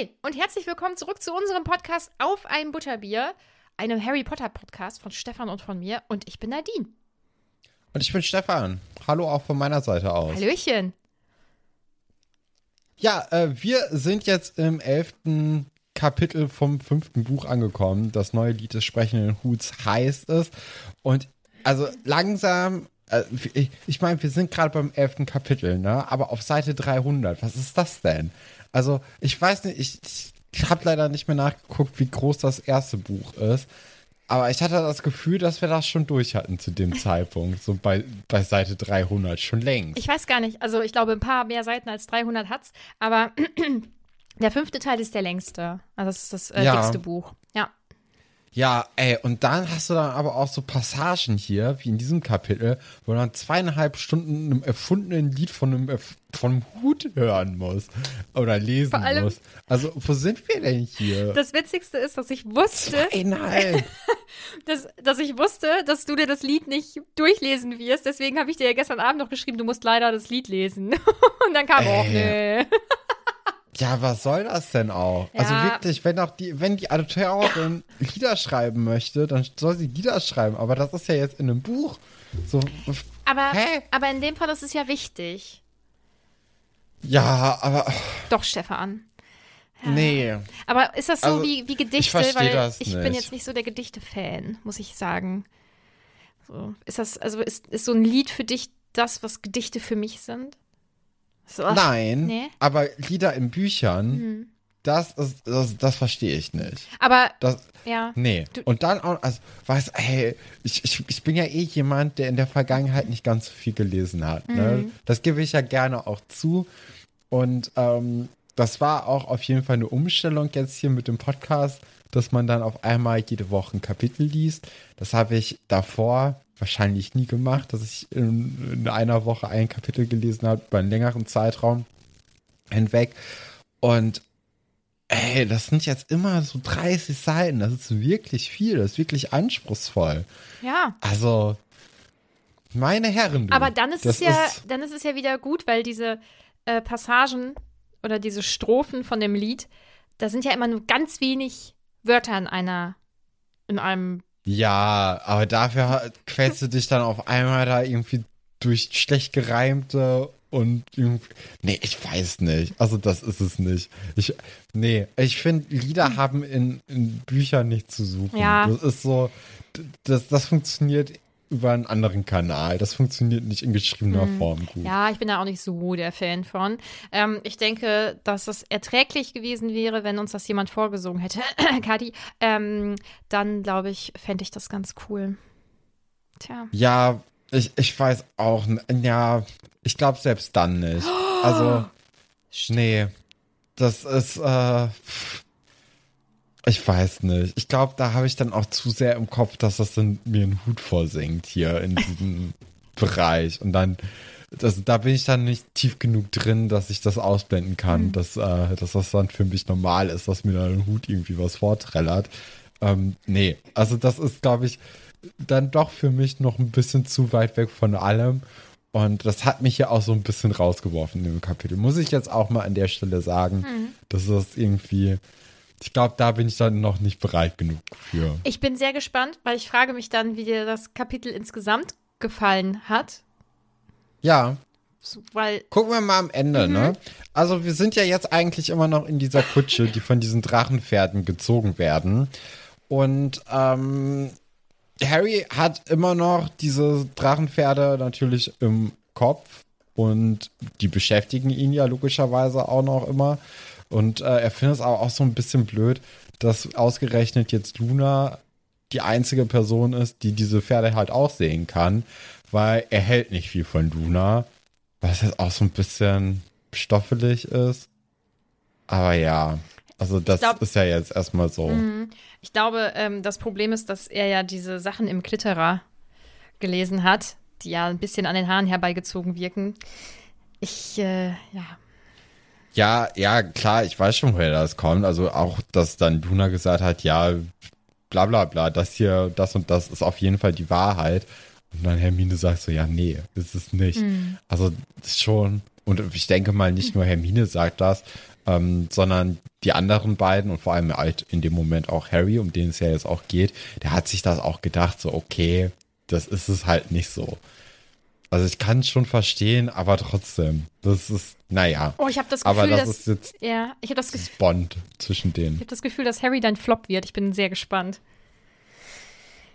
Hi und herzlich willkommen zurück zu unserem Podcast Auf ein Butterbier, einem Harry Potter Podcast von Stefan und von mir. Und ich bin Nadine. Und ich bin Stefan. Hallo auch von meiner Seite aus. Hallöchen. Ja, äh, wir sind jetzt im elften Kapitel vom fünften Buch angekommen. Das neue Lied des sprechenden Huts heißt es. Und also langsam, äh, ich, ich meine, wir sind gerade beim elften Kapitel, ne? Aber auf Seite 300, was ist das denn? Also, ich weiß nicht, ich, ich habe leider nicht mehr nachgeguckt, wie groß das erste Buch ist. Aber ich hatte das Gefühl, dass wir das schon durch hatten zu dem Zeitpunkt, so bei, bei Seite 300, schon längst. Ich weiß gar nicht, also ich glaube, ein paar mehr Seiten als 300 hat's, aber der fünfte Teil ist der längste. Also das ist das äh, Ja. dickste Buch. Ja. Ja, ey, und dann hast du dann aber auch so Passagen hier, wie in diesem Kapitel, wo dann zweieinhalb Stunden einem erfundenen Lied von einem, erf- von einem Hut hören musst oder lesen allem- musst. Also, wo sind wir denn hier? Das Witzigste ist, dass ich wusste, Zweieinhalb. dass, dass ich wusste, dass du dir das Lied nicht durchlesen wirst. Deswegen habe ich dir ja gestern Abend noch geschrieben, du musst leider das Lied lesen. Und dann kam auch, Äh. nee. Ja, was soll das denn auch? Also Ja. wirklich, wenn auch die, wenn die Autorin Lieder schreiben möchte, dann soll sie Lieder schreiben. Aber das ist ja jetzt in einem Buch. So, Aber, Hä? aber in dem Fall ist es ja wichtig. ja, aber Doch, Stefan. nee. Aber ist das so Also, wie, wie Gedichte? ich Weil das ich bin nicht. jetzt nicht so der Gedichte-Fan, muss ich sagen. So, ist das, also ist, ist so ein Lied für dich das, was Gedichte für mich sind? So, Nein, nee. aber Lieder in Büchern, Hm. das, ist, das, das verstehe ich nicht. Aber, Das, ja. nee. Du- Und dann auch, also, weißt hey, ich, ich, ich bin ja eh jemand, der in der Vergangenheit nicht ganz so viel gelesen hat. Mhm. Ne? Das gebe ich ja gerne auch zu. Und ähm, das war auch auf jeden Fall eine Umstellung jetzt hier mit dem Podcast, dass man dann auf einmal jede Woche ein Kapitel liest. Das habe ich davor wahrscheinlich nie gemacht, dass ich in, in einer Woche ein Kapitel gelesen habe, über einen längeren Zeitraum hinweg. Und ey, das sind jetzt immer so 30 Seiten. Das ist wirklich viel. Das ist wirklich anspruchsvoll. Ja. Also, meine Herren. du, Aber dann ist es ja, dann ist es ja wieder gut, weil diese äh, Passagen oder diese Strophen von dem Lied, da sind ja immer nur ganz wenig Wörter in einer, in einem Ja, aber dafür quälst du dich dann auf einmal da irgendwie durch schlecht gereimte und irgendwie, nee, ich weiß nicht. Also das ist es nicht. Ich, nee, ich finde, Lieder haben in, in Büchern nichts zu suchen. Ja. Das ist so, das, das funktioniert über einen anderen Kanal. Das funktioniert nicht in geschriebener Form gut. Ja, ich bin da auch nicht so der Fan von. Ähm, ich denke, dass es erträglich gewesen wäre, wenn uns das jemand vorgesungen hätte. Kati, ähm, dann glaube ich, fände ich das ganz cool. Tja. Ja, ich, ich weiß auch, ja, ich glaube selbst dann nicht. Also, nee, das ist, äh, ich weiß nicht. Ich glaube, da habe ich dann auch zu sehr im Kopf, dass das dann mir einen Hut vorsingt hier in diesem Bereich. Und dann, das, da bin ich dann nicht tief genug drin, dass ich das ausblenden kann, dass, äh, dass das dann für mich normal ist, dass mir dann ein Hut irgendwie was vorträllert. Ähm, nee, also das ist, glaube ich, dann doch für mich noch ein bisschen zu weit weg von allem. Und das hat mich ja auch so ein bisschen rausgeworfen in dem Kapitel. Muss ich jetzt auch mal an der Stelle sagen, dass das irgendwie, ich glaube, da bin ich dann noch nicht bereit genug für. Ich bin sehr gespannt, weil ich frage mich dann, wie dir das Kapitel insgesamt gefallen hat. Ja, So, Weil, gucken wir mal am Ende, ne? Also wir sind ja jetzt eigentlich immer noch in dieser Kutsche, die von diesen Drachenpferden gezogen werden. Und ähm, Harry hat immer noch diese Drachenpferde natürlich im Kopf und die beschäftigen ihn ja logischerweise auch noch immer. Und äh, er findet es aber auch so ein bisschen blöd, dass ausgerechnet jetzt Luna die einzige Person ist, die diese Pferde halt auch sehen kann, weil er hält nicht viel von Luna, was jetzt auch so ein bisschen stoffelig ist. Aber ja, also das glaub- ist ja jetzt erstmal so. ich glaube, ähm, das Problem ist, dass er ja diese Sachen im Klitterer gelesen hat, die ja ein bisschen an den Haaren herbeigezogen wirken. Ich, äh, ja. Ja, ja, klar, ich weiß schon, woher das kommt. Also auch, dass dann Luna gesagt hat, ja, bla bla bla, das hier, das und das ist auf jeden Fall die Wahrheit. Und dann Hermine sagt so, ja, nee, ist es nicht. Also das ist schon, und ich denke mal, nicht nur Hermine sagt das, ähm, sondern die anderen beiden und vor allem halt in dem Moment auch Harry, um den es ja jetzt auch geht, der hat sich das auch gedacht, so, okay, das ist es halt nicht so. Also ich kann es schon verstehen, aber trotzdem, das ist, naja. Oh, ich habe das Gefühl, Aber das dass, ist jetzt ja, ich habe das, Ge- Bond zwischen ich denen. hab das Gefühl, dass Harry dein Flop wird. Ich bin sehr gespannt.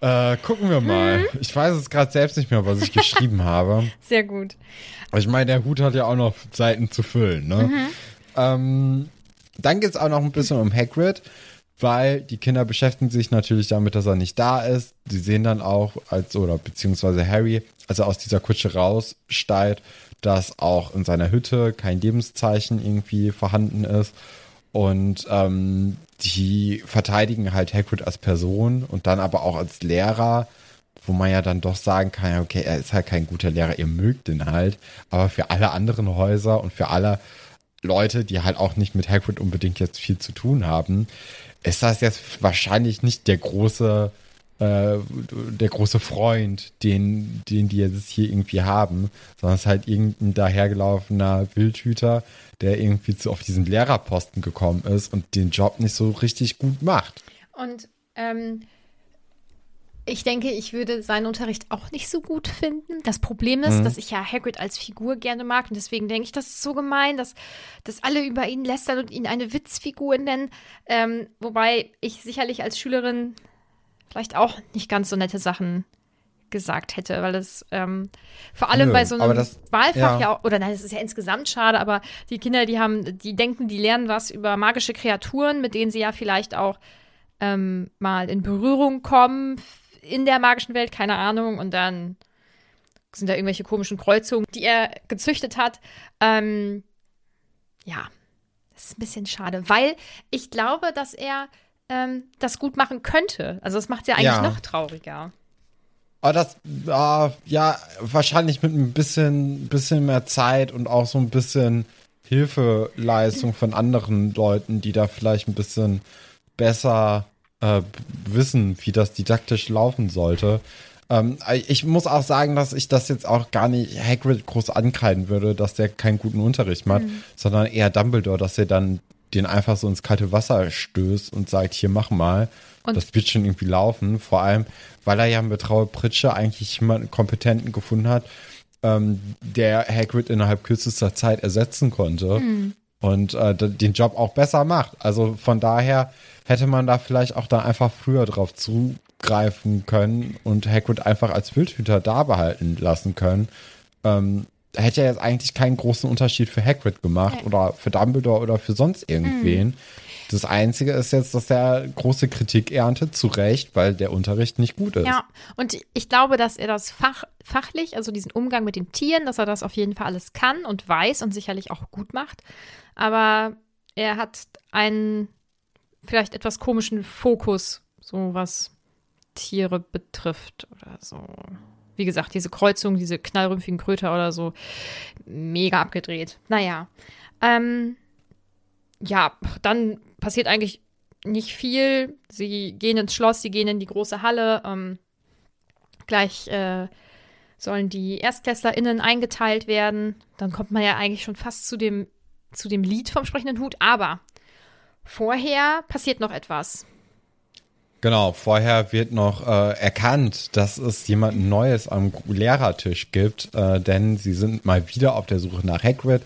Äh, gucken wir mal. Mhm. Ich weiß es gerade selbst nicht mehr, was ich geschrieben habe. Sehr gut. Aber Ich meine, der Hut hat ja auch noch Seiten zu füllen, ne? Mhm. Ähm, dann geht es auch noch ein bisschen um Hagrid, weil die Kinder beschäftigen sich natürlich damit, dass er nicht da ist. Sie sehen dann auch, als, oder beziehungsweise Harry, als er aus dieser Kutsche raussteigt, dass auch in seiner Hütte kein Lebenszeichen irgendwie vorhanden ist. Und ähm, die verteidigen halt Hagrid als Person und dann aber auch als Lehrer, wo man ja dann doch sagen kann, okay, er ist halt kein guter Lehrer, ihr mögt ihn halt. Aber für alle anderen Häuser und für alle Leute, die halt auch nicht mit Hagrid unbedingt jetzt viel zu tun haben, ist das jetzt wahrscheinlich nicht der große, äh, der große Freund, den, den die jetzt hier irgendwie haben, sondern es ist halt irgendein dahergelaufener Wildhüter, der irgendwie zu, auf diesen Lehrerposten gekommen ist und den Job nicht so richtig gut macht. Und ähm, ich denke, ich würde seinen Unterricht auch nicht so gut finden. Das Problem ist, dass ich ja Hagrid als Figur gerne mag und deswegen denke ich, das ist so gemein, dass, dass alle über ihn lästern und ihn eine Witzfigur nennen. Ähm, wobei ich sicherlich als Schülerin vielleicht auch nicht ganz so nette Sachen gesagt hätte, weil es ähm, vor allem Nö, bei so einem das- Wahlfach ja. ja. auch, oder nein, es ist ja insgesamt schade, aber die Kinder, die haben, die denken, die lernen was über magische Kreaturen, mit denen sie ja vielleicht auch ähm, mal in Berührung kommen in der magischen Welt, keine Ahnung, und dann sind da irgendwelche komischen Kreuzungen, die er gezüchtet hat. Ähm, ja, das ist ein bisschen schade, weil ich glaube, dass er ähm, das gut machen könnte. Also das macht es ja eigentlich Ja. noch trauriger. Aber das, ah, ja, wahrscheinlich mit ein bisschen, bisschen mehr Zeit und auch so ein bisschen Hilfeleistung von anderen Leuten, die da vielleicht ein bisschen besser äh, wissen, wie das didaktisch laufen sollte. Ähm, ich muss auch sagen, dass ich das jetzt auch gar nicht Hagrid groß ankreiden würde, dass der keinen guten Unterricht macht, sondern eher Dumbledore, dass er dann den einfach so ins kalte Wasser stößt und sagt, hier mach mal. Und- das wird schon irgendwie laufen. Vor allem, weil er ja mit Traue Pritsche eigentlich jemanden Kompetenten gefunden hat, ähm, der Hagrid innerhalb kürzester Zeit ersetzen konnte und äh, den Job auch besser macht. Also von daher hätte man da vielleicht auch da einfach früher drauf zugreifen können und Hagrid einfach als Wildhüter da behalten lassen können. Ähm, hätte ja jetzt eigentlich keinen großen Unterschied für Hagrid gemacht oder für Dumbledore oder für sonst irgendwen. Das Einzige ist jetzt, dass er große Kritik erntet, zu Recht, weil der Unterricht nicht gut ist. Ja, und ich glaube, dass er das Fach, fachlich, also diesen Umgang mit den Tieren, dass er das auf jeden Fall alles kann und weiß und sicherlich auch gut macht. Aber er hat einen vielleicht etwas komischen Fokus, so was Tiere betrifft oder so. Wie gesagt, diese Kreuzung, diese knallrümpfigen Kröter oder so, mega abgedreht. Naja. Ähm, ja, dann passiert eigentlich nicht viel. Sie gehen ins Schloss, sie gehen in die große Halle. Ähm, gleich äh, sollen die ErstklässlerInnen eingeteilt werden. Dann kommt man ja eigentlich schon fast zu dem, zu dem Lied vom sprechenden Hut. Aber vorher passiert noch etwas. Genau, vorher wird noch äh, erkannt, dass es jemand Neues am Lehrertisch gibt, äh, denn sie sind mal wieder auf der Suche nach Hagrid.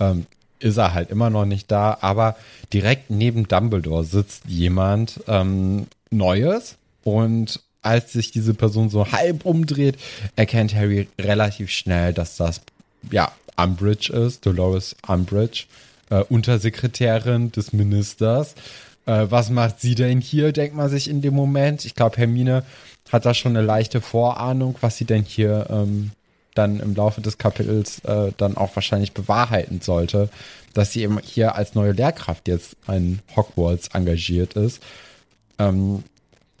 Ähm, ist er halt immer noch nicht da, aber direkt neben Dumbledore sitzt jemand ähm, Neues und als sich diese Person so halb umdreht, erkennt Harry relativ schnell, dass das ja Umbridge ist, Dolores Umbridge, äh, Untersekretärin des Ministers. Äh, was macht sie denn hier, denkt man sich in dem Moment. Ich glaube, Hermine hat da schon eine leichte Vorahnung, was sie denn hier ähm, dann im Laufe des Kapitels äh, dann auch wahrscheinlich bewahrheiten sollte, dass sie eben hier als neue Lehrkraft jetzt an Hogwarts engagiert ist. Ähm,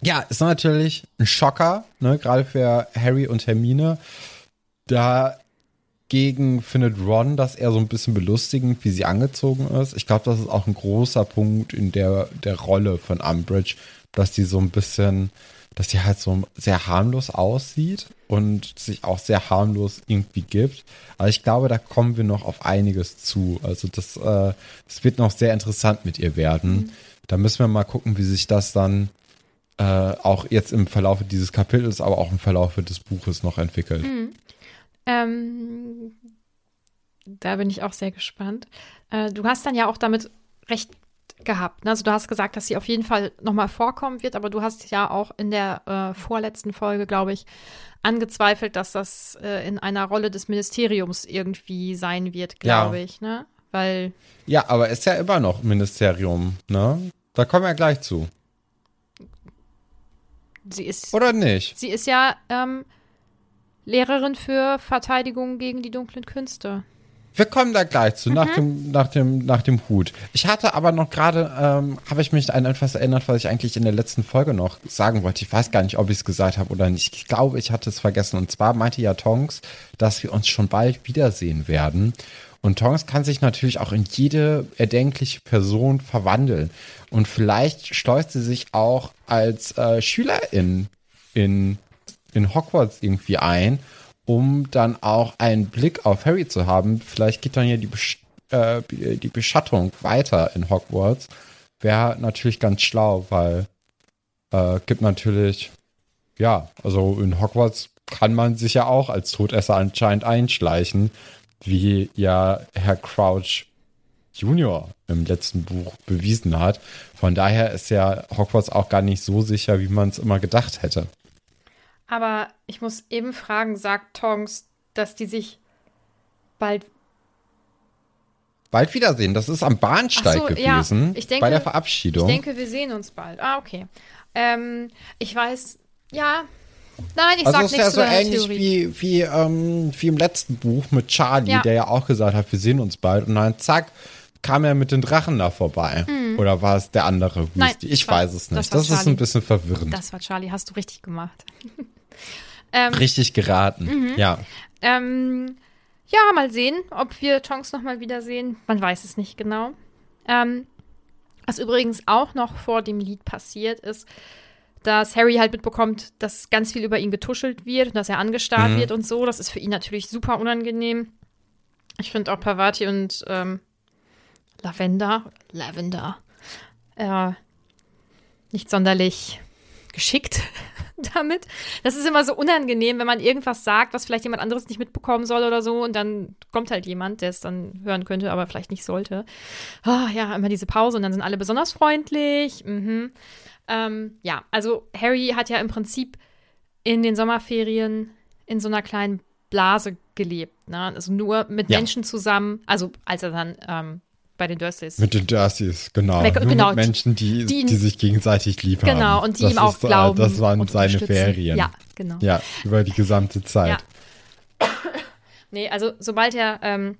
ja, ist natürlich ein Schocker, ne, gerade für Harry und Hermine. Dagegen findet Ron das eher so ein bisschen belustigend, wie sie angezogen ist. Ich glaube, das ist auch ein großer Punkt in der, der Rolle von Umbridge, dass die so ein bisschen, dass die halt so sehr harmlos aussieht und sich auch sehr harmlos irgendwie gibt. Aber ich glaube, da kommen wir noch auf einiges zu. Also das, äh, das wird noch sehr interessant mit ihr werden. Da müssen wir mal gucken, wie sich das dann äh, auch jetzt im Verlauf dieses Kapitels, aber auch im Verlauf des Buches noch entwickelt. Ähm, da bin ich auch sehr gespannt. Äh, du hast dann ja auch damit recht gehabt. Ne? Also du hast gesagt, dass sie auf jeden Fall nochmal vorkommen wird, aber du hast ja auch in der äh, vorletzten Folge, glaube ich, angezweifelt, dass das äh, in einer Rolle des Ministeriums irgendwie sein wird, glaube Ja. ich, ne? Weil, Ja, aber ist ja immer noch Ministerium, ne? Da kommen wir gleich zu. sie ist, Oder nicht? sie ist ja ähm, Lehrerin für Verteidigung gegen die dunklen Künste. Wir kommen da gleich zu, nach, dem, nach, dem, nach dem Hut. Ich hatte aber noch gerade, ähm, habe ich mich an etwas erinnert, was ich eigentlich in der letzten Folge noch sagen wollte. Ich weiß gar nicht, ob ich es gesagt habe oder nicht. Ich glaube, ich hatte es vergessen. Und zwar meinte ja Tonks, dass wir uns schon bald wiedersehen werden. Und Tonks kann sich natürlich auch in jede erdenkliche Person verwandeln. Und vielleicht schleust sie sich auch als äh, Schülerin in, in Hogwarts irgendwie ein, um dann auch einen Blick auf Harry zu haben. Vielleicht geht dann ja die, Besch äh, die Beschattung weiter in Hogwarts. Wäre natürlich ganz schlau, weil äh, gibt natürlich, ja, also in Hogwarts kann man sich ja auch als Todesser anscheinend einschleichen, wie ja Herr Crouch Junior im letzten Buch bewiesen hat. Von daher ist ja Hogwarts auch gar nicht so sicher, wie man es immer gedacht hätte. Aber ich muss eben fragen, sagt Tongs, dass die sich bald Bald Wiedersehen. Das ist am Bahnsteig so, ja. gewesen. Ich denke- bei der Verabschiedung. Ich denke, wir sehen uns bald. Ah, okay. Ähm, ich weiß, ja. Nein, ich also sag nichts ja so zu ähnlich Theorie. wie, wie, ähm, wie im letzten Buch mit Charlie, Ja. der ja auch gesagt hat, wir sehen uns bald. Und dann zack, kam er mit den Drachen da vorbei. Oder war es der andere. Nein? Ich das war- weiß es das nicht. war Das, ist ein bisschen verwirrend. Das war Charlie, hast du richtig gemacht. ähm, Richtig geraten. Mhm. Ja. ähm, ja, mal sehen, ob wir Tonks nochmal wiedersehen. Man weiß es nicht genau. Ähm, was übrigens auch noch vor dem Lied passiert ist, dass Harry halt mitbekommt, dass ganz viel über ihn getuschelt wird und dass er angestarrt wird und so. Das ist für ihn natürlich super unangenehm. Ich finde auch Pavati und ähm, Lavender, Lavender, äh, nicht sonderlich geschickt damit. Das ist immer so unangenehm, wenn man irgendwas sagt, was vielleicht jemand anderes nicht mitbekommen soll oder so. Und dann kommt halt jemand, der es dann hören könnte, aber vielleicht nicht sollte. Oh, ja, immer diese Pause und dann sind alle besonders freundlich. Mhm. Ähm, ja, also Harry hat ja im Prinzip in den Sommerferien in so einer kleinen Blase gelebt. Ne? Also nur mit Ja. Menschen zusammen, also als er dann ähm, bei den Dursleys Mit den Dursleys, genau. Nur genau, mit Menschen, die, die die, sich gegenseitig lieb haben. Genau, und die das ihm auch ist, äh, glauben. Das waren seine. Ferien. Ja, genau. Ja, über die gesamte Zeit. Ja. Nee, also sobald er ähm,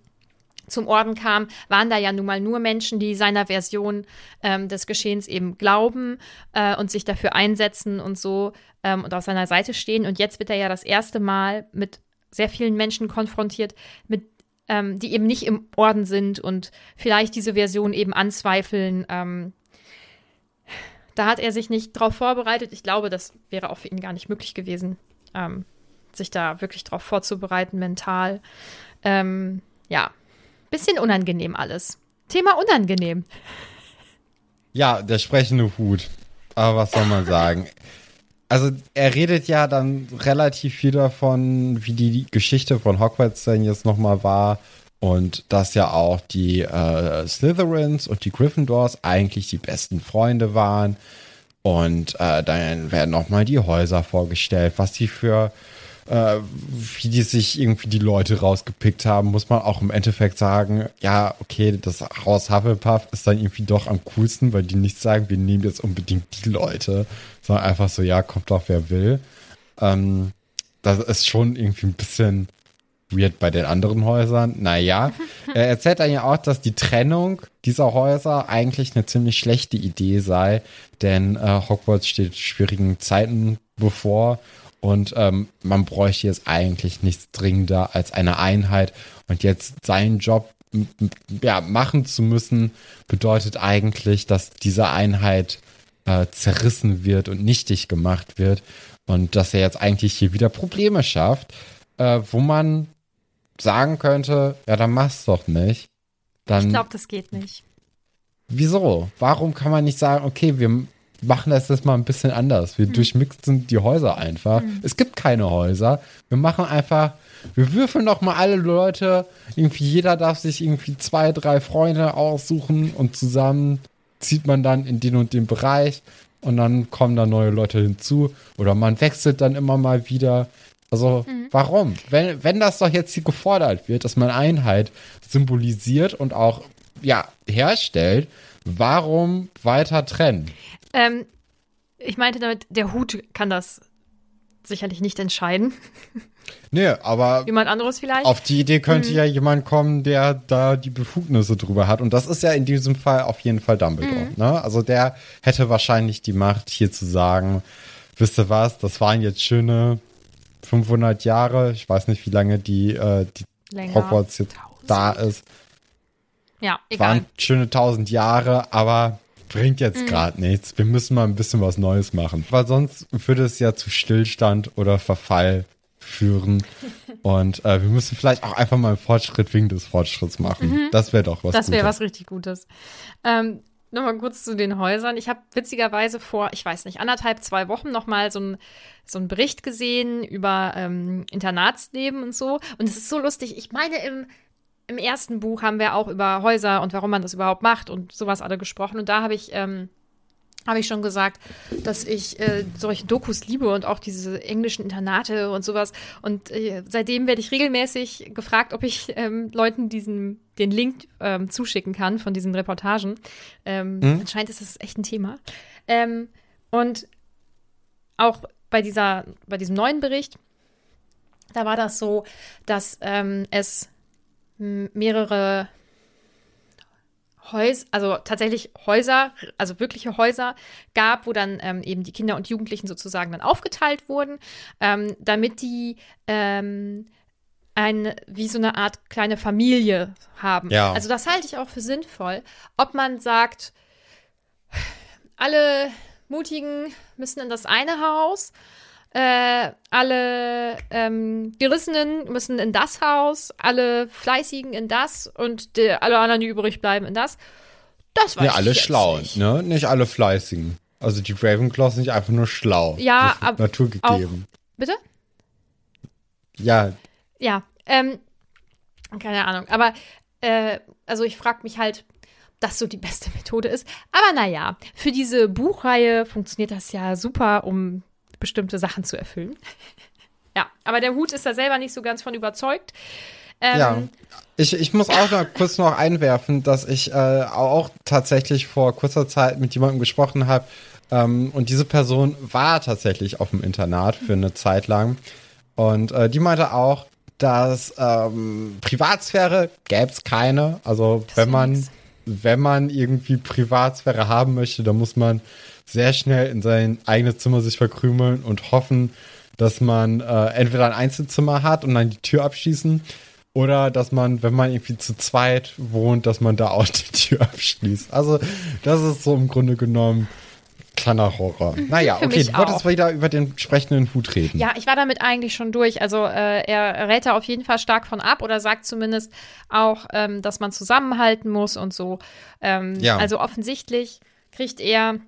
zum Orden kam, waren da ja nun mal nur Menschen, die seiner Version ähm, des Geschehens eben glauben äh, und sich dafür einsetzen und so ähm, und auf seiner Seite stehen. Und jetzt wird er ja das erste Mal mit sehr vielen Menschen konfrontiert, mit ähm, die eben nicht im Orden sind und vielleicht diese Version eben anzweifeln. Ähm, da hat er sich nicht drauf vorbereitet. Ich glaube, das wäre auch für ihn gar nicht möglich gewesen, ähm, sich da wirklich drauf vorzubereiten, mental. Ähm, ja, bisschen unangenehm alles. Thema unangenehm. Ja, der sprechende Hut. Aber was soll man sagen? Also er redet ja dann relativ viel davon, wie die Geschichte von Hogwarts denn jetzt nochmal war und dass ja auch die äh, Slytherins und die Gryffindors eigentlich die besten Freunde waren. Und äh, dann werden nochmal die Häuser vorgestellt, was die für, äh, wie die sich irgendwie die Leute rausgepickt haben, muss man auch im Endeffekt sagen, ja, okay, das Haus Hufflepuff ist dann irgendwie doch am coolsten, weil die nicht sagen, wir nehmen jetzt unbedingt die Leute, sondern einfach so, ja, kommt doch wer will. Ähm, das ist schon irgendwie ein bisschen weird bei den anderen Häusern. Naja, er erzählt dann ja auch, dass die Trennung dieser Häuser eigentlich eine ziemlich schlechte Idee sei, denn äh, Hogwarts steht schwierigen Zeiten bevor und ähm, man bräuchte jetzt eigentlich nichts dringender als eine Einheit und jetzt seinen Job ja, machen zu müssen, bedeutet eigentlich, dass diese Einheit äh, zerrissen wird und nichtig gemacht wird und dass er jetzt eigentlich hier wieder Probleme schafft, äh, wo man sagen könnte, ja, dann mach's doch nicht. Dann, Ich glaube, das geht nicht. wieso? Warum kann man nicht sagen, okay, wir machen das jetzt mal ein bisschen anders. Wir durchmixen die Häuser einfach. Es gibt keine Häuser. Wir machen einfach, wir würfeln doch mal alle Leute. Irgendwie jeder darf sich irgendwie zwei, drei Freunde aussuchen und zusammen zieht man dann in den und den Bereich und dann kommen da neue Leute hinzu oder man wechselt dann immer mal wieder. Also warum? Wenn, wenn das doch jetzt hier gefordert wird, dass man Einheit symbolisiert und auch ja herstellt, warum weiter trennen? Ähm, ich meinte damit, der Hut kann das sicherlich nicht entscheiden. Nee, aber Jemand anderes vielleicht. auf die Idee könnte ja jemand kommen, der da die Befugnisse drüber hat. Und das ist ja in diesem Fall auf jeden Fall Dumbledore. Ne? Also der hätte wahrscheinlich die Macht, hier zu sagen, wisst ihr was, das waren jetzt schöne 500 Jahre. Ich weiß nicht, wie lange die, äh, die Länger. Hogwarts jetzt Tausend. da ist. ja, egal. Waren schöne 1000 Jahre, aber bringt Mhm. jetzt gerade nichts. Wir müssen mal ein bisschen was Neues machen. Weil sonst würde es ja zu Stillstand oder Verfall führen. Und äh, wir müssen vielleicht auch einfach mal einen Fortschritt wegen des Fortschritts machen. Das wäre doch was Mhm. Das wäre was richtig Gutes. Ähm, Nochmal kurz zu den Häusern. Ich habe witzigerweise vor, ich weiß nicht, anderthalb, zwei Wochen nochmal so, ein, so einen Bericht gesehen über ähm, Internatsleben und so. Und es ist so lustig. Ich meine, im, im ersten Buch haben wir auch über Häuser und warum man das überhaupt macht und sowas alle gesprochen. Und da habe ich, ähm, habe ich schon gesagt, dass ich äh, solche Dokus liebe und auch diese englischen Internate und sowas. Und äh, seitdem werde ich regelmäßig gefragt, ob ich ähm, Leuten diesen, den Link ähm, zuschicken kann von diesen Reportagen. Ähm, Anscheinend ist das echt ein Thema. Ähm, und auch bei, dieser, bei diesem neuen Bericht, da war das so, dass ähm, es mehrere Häuser, also tatsächlich Häuser, also wirkliche Häuser gab, wo dann ähm, eben die Kinder und Jugendlichen sozusagen dann aufgeteilt wurden, ähm, damit die ähm, ein, wie so eine Art kleine Familie haben. Ja. Also das halte ich auch für sinnvoll. Ob man sagt, alle Mutigen müssen in das eine Haus, äh, alle ähm, Gerissenen müssen in das Haus, alle Fleißigen in das und die, alle anderen, die übrig bleiben, in das. Das weiß Ja, alle schlau, nicht. ne? Nicht alle fleißigen. Also die Ravenclaws sind nicht einfach nur schlau. Ja, aber Natur gegeben. Bitte? Ja, Ja, ähm, keine Ahnung. Aber, äh, also ich frage mich halt, ob das so die beste Methode ist. Aber naja, für diese Buchreihe funktioniert das ja super, um bestimmte Sachen zu erfüllen. ja, aber der Hut ist da selber nicht so ganz von überzeugt. Ähm, ja. Ich, ich muss auch noch kurz noch einwerfen, dass ich äh, auch tatsächlich vor kurzer Zeit mit jemandem gesprochen habe. Ähm, und diese Person war tatsächlich auf dem Internat für eine Zeit lang. Und äh, die meinte auch, dass ähm, Privatsphäre gäbe es keine. Also Das wenn man, nix. wenn man irgendwie Privatsphäre haben möchte, dann muss man sehr schnell in sein eigenes Zimmer sich verkrümeln und hoffen, dass man äh, entweder ein Einzelzimmer hat und dann die Tür abschließen oder dass man, wenn man irgendwie zu zweit wohnt, dass man da auch die Tür abschließt. Also das ist so im Grunde genommen kleiner Horror. Naja, Mhm, für okay, du wolltest auch. wieder über den sprechenden Hut reden. Ja, ich war damit eigentlich schon durch. Also äh, er rät da auf jeden Fall stark von ab oder sagt zumindest auch, ähm, dass man zusammenhalten muss und so. Ähm, Ja. Also offensichtlich kriegt er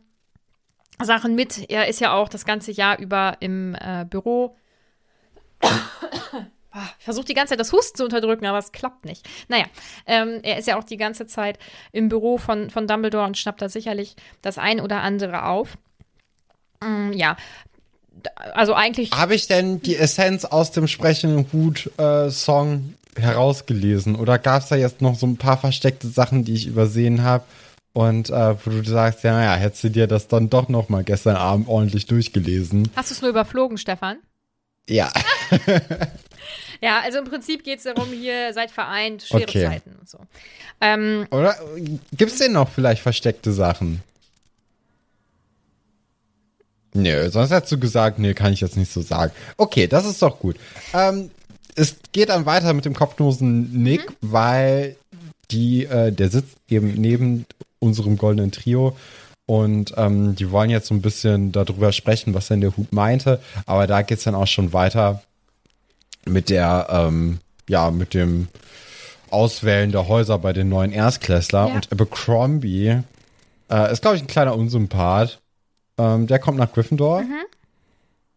Sachen mit. Er ist ja auch das ganze Jahr über im äh, Büro. Ah, Ich versuche die ganze Zeit das Husten zu unterdrücken, aber es klappt nicht. Naja, ähm, er ist ja auch die ganze Zeit im Büro von, von Dumbledore und schnappt da sicherlich das ein oder andere auf. Mm, ja, also eigentlich. Habe ich denn die Essenz aus dem sprechenden Hut-Song herausgelesen? Oder gab es da jetzt noch so ein paar versteckte Sachen, die ich übersehen habe? Und äh, wo du sagst, ja, naja, hättest du dir das dann doch noch mal gestern Abend ordentlich durchgelesen. Hast du es nur überflogen, Stefan? Ja. Ja, also im Prinzip geht es darum, hier seid vereint, schwere Okay. Zeiten und so. Ähm, Oder gibt's denn noch vielleicht versteckte Sachen? Nö, sonst hättest du gesagt, nee, kann ich jetzt nicht so sagen. Okay, das ist doch gut. Ähm, es geht dann weiter mit dem kopflosen Nick, weil die, äh, der sitzt eben neben unserem goldenen Trio und ähm, die wollen jetzt so ein bisschen darüber sprechen, was denn der Hut meinte. Aber da geht's dann auch schon weiter mit der, ähm, ja, mit dem Auswählen der Häuser bei den neuen Erstklässler. Ja. Und Abercrombie äh, ist, glaube ich, ein kleiner Unsympath. Ähm, der kommt nach Gryffindor.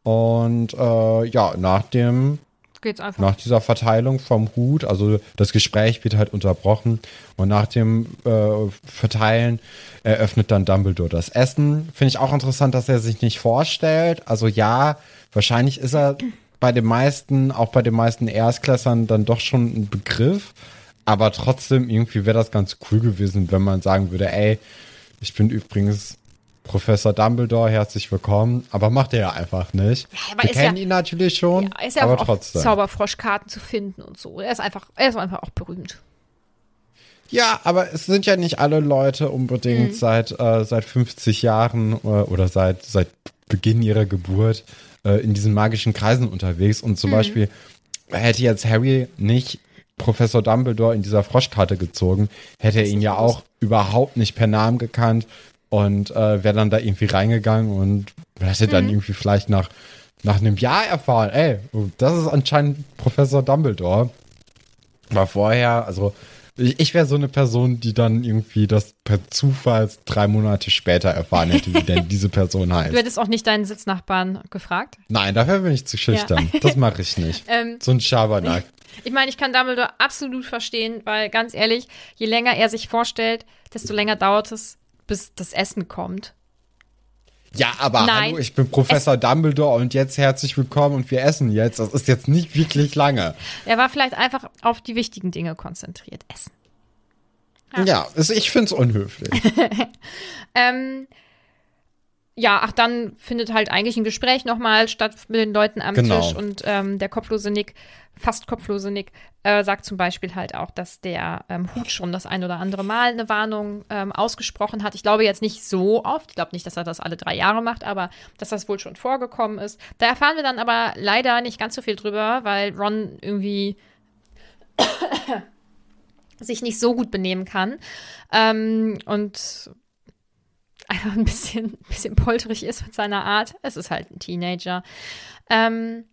Und äh, ja, nach dem geht's einfach. nach dieser Verteilung vom Hut, also das Gespräch wird halt unterbrochen und nach dem äh, Verteilen eröffnet dann Dumbledore das Essen. Finde ich auch interessant, dass er sich nicht vorstellt. Also ja, wahrscheinlich ist er bei den meisten, auch bei den meisten Erstklässern dann doch schon ein Begriff, aber trotzdem irgendwie wäre das ganz cool gewesen, wenn man sagen würde, ey, ich bin übrigens Professor Dumbledore, herzlich willkommen, aber macht er ja einfach nicht. aber Wir ist ja- kennen ihn natürlich schon, Ja, ist ja aber auch trotzdem. Zauberfroschkarten zu finden und so. Er ist einfach, er ist einfach auch berühmt. Ja, aber es sind ja nicht alle Leute unbedingt Mhm. seit, äh, seit 50 Jahren äh, oder seit, seit Beginn ihrer Geburt äh, in diesen magischen Kreisen unterwegs. Und Mhm. zum Beispiel hätte jetzt Harry nicht Professor Dumbledore in dieser Froschkarte gezogen, hätte er ihn ja auch überhaupt nicht per Namen gekannt und äh, wäre dann da irgendwie reingegangen und hätte Mhm. dann irgendwie vielleicht nach, nach einem Jahr erfahren, ey, das ist anscheinend Professor Dumbledore. War vorher, also ich, ich wäre so eine Person, die dann irgendwie das per Zufall drei Monate später erfahren hätte, wie denn diese Person Du heißt. hättest auch nicht deinen Sitznachbarn gefragt. Nein, dafür bin ich zu schüchtern. Das mache ich nicht. Ähm, so ein Schabernack. Ich meine, ich kann Dumbledore absolut verstehen, weil ganz ehrlich, je länger er sich vorstellt, desto länger dauert es, bis das Essen kommt. Ja, aber Nein. hallo, ich bin Professor Dumbledore und jetzt herzlich willkommen und wir essen jetzt. Das ist jetzt nicht wirklich lange. Er war vielleicht einfach auf die wichtigen Dinge konzentriert. Essen. Ja, es- ich finde es unhöflich. Ähm, ja, ach, dann findet halt eigentlich ein Gespräch nochmal statt mit den Leuten am Genau. Tisch und ähm, der kopflose Nick, fast kopflose Nick, äh, sagt zum Beispiel halt auch, dass der ähm, Hut schon das ein oder andere Mal eine Warnung ähm, ausgesprochen hat. Ich glaube jetzt nicht so oft, ich glaube nicht, dass er das alle drei Jahre macht, aber dass das wohl schon vorgekommen ist. Da erfahren wir dann aber leider nicht ganz so viel drüber, weil Ron irgendwie sich nicht so gut benehmen kann. Ähm, und einfach ein bisschen, bisschen polterig ist mit seiner Art. Es ist halt ein Teenager. Ähm,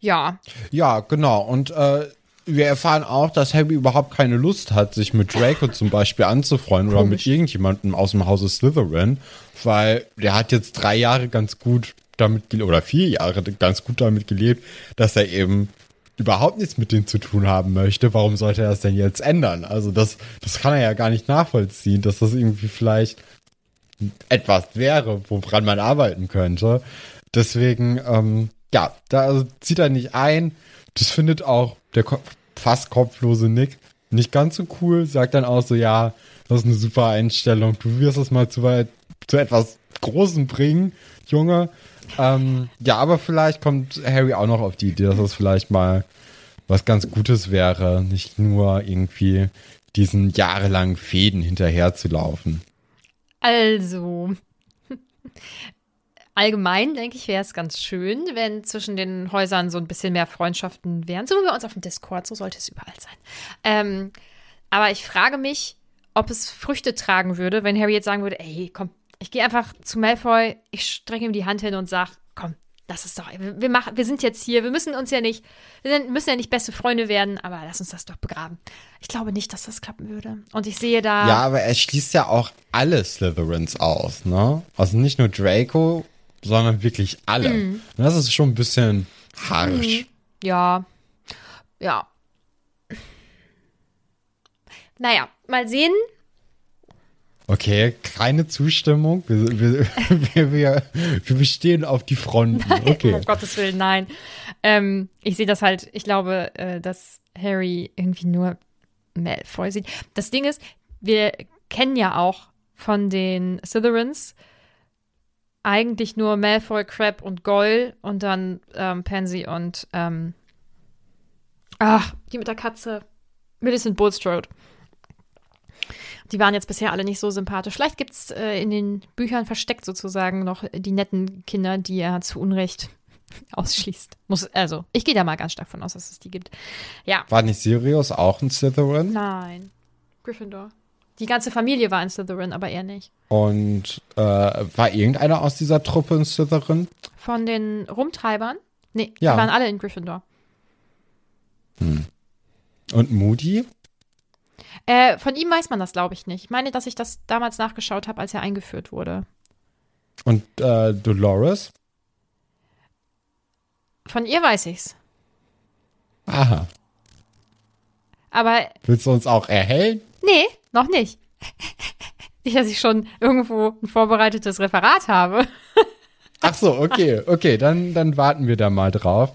ja, Ja, genau. Und äh, wir erfahren auch, dass Harry überhaupt keine Lust hat, sich mit Draco zum Beispiel anzufreuen oder mit irgendjemandem aus dem Hause Slytherin, weil der hat jetzt drei Jahre ganz gut damit gelebt, oder vier Jahre ganz gut damit gelebt, dass er eben überhaupt nichts mit denen zu tun haben möchte. Warum sollte er das denn jetzt ändern? Also das, das kann er ja gar nicht nachvollziehen, dass das irgendwie vielleicht etwas wäre, woran man arbeiten könnte. Deswegen, ähm, ja, da zieht er nicht ein. Das findet auch der fast kopflose Nick nicht ganz so cool. Sagt dann auch so, ja, das ist eine super Einstellung. Du wirst es mal zu weit, zu etwas Großem bringen, Junge. Ähm, ja, aber vielleicht kommt Harry auch noch auf die Idee, dass das vielleicht mal was ganz Gutes wäre, nicht nur irgendwie diesen jahrelangen Fäden hinterherzulaufen. Also, allgemein denke ich, wäre es ganz schön, wenn zwischen den Häusern so ein bisschen mehr Freundschaften wären. So wie bei uns auf dem Discord, so sollte es überall sein. Ähm, aber ich frage mich, ob es Früchte tragen würde, wenn Harry jetzt sagen würde, ey, komm, ich gehe einfach zu Malfoy, ich strecke ihm die Hand hin und sage, komm, das ist doch, wir, machen, wir sind jetzt hier, wir müssen uns ja nicht, wir müssen ja nicht beste Freunde werden, aber lass uns das doch begraben. Ich glaube nicht, dass das klappen würde. Und ich sehe da. Ja, aber er schließt ja auch alle Slytherins aus, ne? Also nicht nur Draco, sondern wirklich alle. Mhm. Und das ist schon ein bisschen harsch. Ja. Ja. Naja, mal sehen. Okay, keine Zustimmung. Wir, wir, wir, wir, wir bestehen auf die Fronten. Okay. Um Gottes Willen, nein. Ähm, ich sehe das halt, ich glaube, äh, dass Harry irgendwie nur Malfoy sieht. Das Ding ist, wir kennen ja auch von den Slytherins eigentlich nur Malfoy, Crab und Goyle und dann ähm, Pansy und ähm, ach, die mit der Katze, Millicent Bulstrode. Die waren jetzt bisher alle nicht so sympathisch. Vielleicht gibt es äh, in den Büchern versteckt sozusagen noch die netten Kinder, die er zu Unrecht ausschließt. Muss, also, ich gehe da mal ganz stark von aus, dass es die gibt. Ja. War nicht Sirius auch ein Slytherin? Nein. Gryffindor. Die ganze Familie war ein Slytherin, aber er nicht. Und äh, war irgendeiner aus dieser Truppe ein Slytherin? Von den Rumtreibern? Nee, Ja. die waren alle in Gryffindor. Und Moody? Äh, von ihm weiß man das, glaube ich, nicht. Ich meine, dass ich das damals nachgeschaut habe, als er eingeführt wurde. Und äh, Dolores? Von ihr weiß ich's. Aha. Aber Willst du uns auch erhellen? Nee, noch nicht. Nicht, dass ich schon irgendwo ein vorbereitetes Referat habe. Ach so, okay, okay, dann, dann warten wir da mal drauf.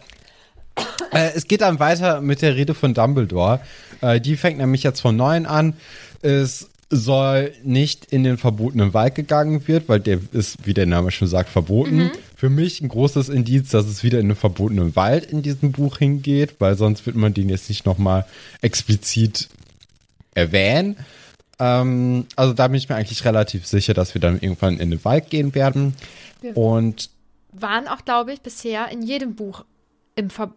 Äh, es geht dann weiter mit der Rede von Dumbledore. Äh, die fängt nämlich jetzt von neun an. Es soll nicht in den verbotenen Wald gegangen wird, weil der ist, wie der Name schon sagt, verboten. Für mich ein großes Indiz, dass es wieder in den verbotenen Wald in diesem Buch hingeht, weil sonst wird man den jetzt nicht nochmal explizit erwähnen. Ähm, also da bin ich mir eigentlich relativ sicher, dass wir dann irgendwann in den Wald gehen werden. Und Waren auch, glaube ich, bisher in jedem Buch im, Ver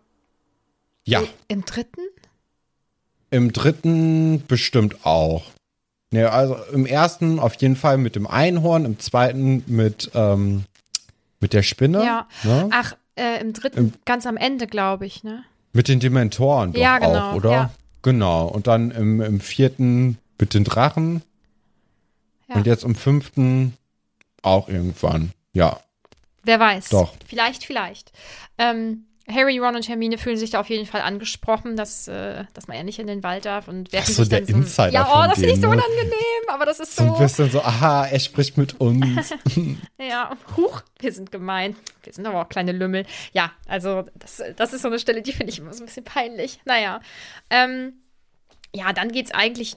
ja, im dritten? im dritten bestimmt auch. Ne, also im ersten auf jeden Fall mit dem Einhorn, im zweiten mit, ähm, mit der Spinne. Ja. Ne? Ach, äh, im dritten, ganz am Ende, glaube ich, ne? Mit den Dementoren doch Ja, genau, auch, oder? ja. Genau. Und dann im, im vierten mit den Drachen. Ja. Und jetzt im fünften auch irgendwann. Ja. Wer weiß. Doch. Vielleicht, vielleicht. Ähm, Harry, Ron und Hermine fühlen sich da auf jeden Fall angesprochen, dass, äh, dass man ja nicht in den Wald darf und werfen Ach so, sich dann der Insider Ja, oh, das finde ich so ne? unangenehm, aber das ist So ein so. bisschen so, aha, er spricht mit uns. Ja, huch, wir sind gemein. Wir sind aber auch kleine Lümmel. Ja, also das, das ist so eine Stelle, die finde ich immer so ein bisschen peinlich. Naja. Ähm, ja, dann geht es eigentlich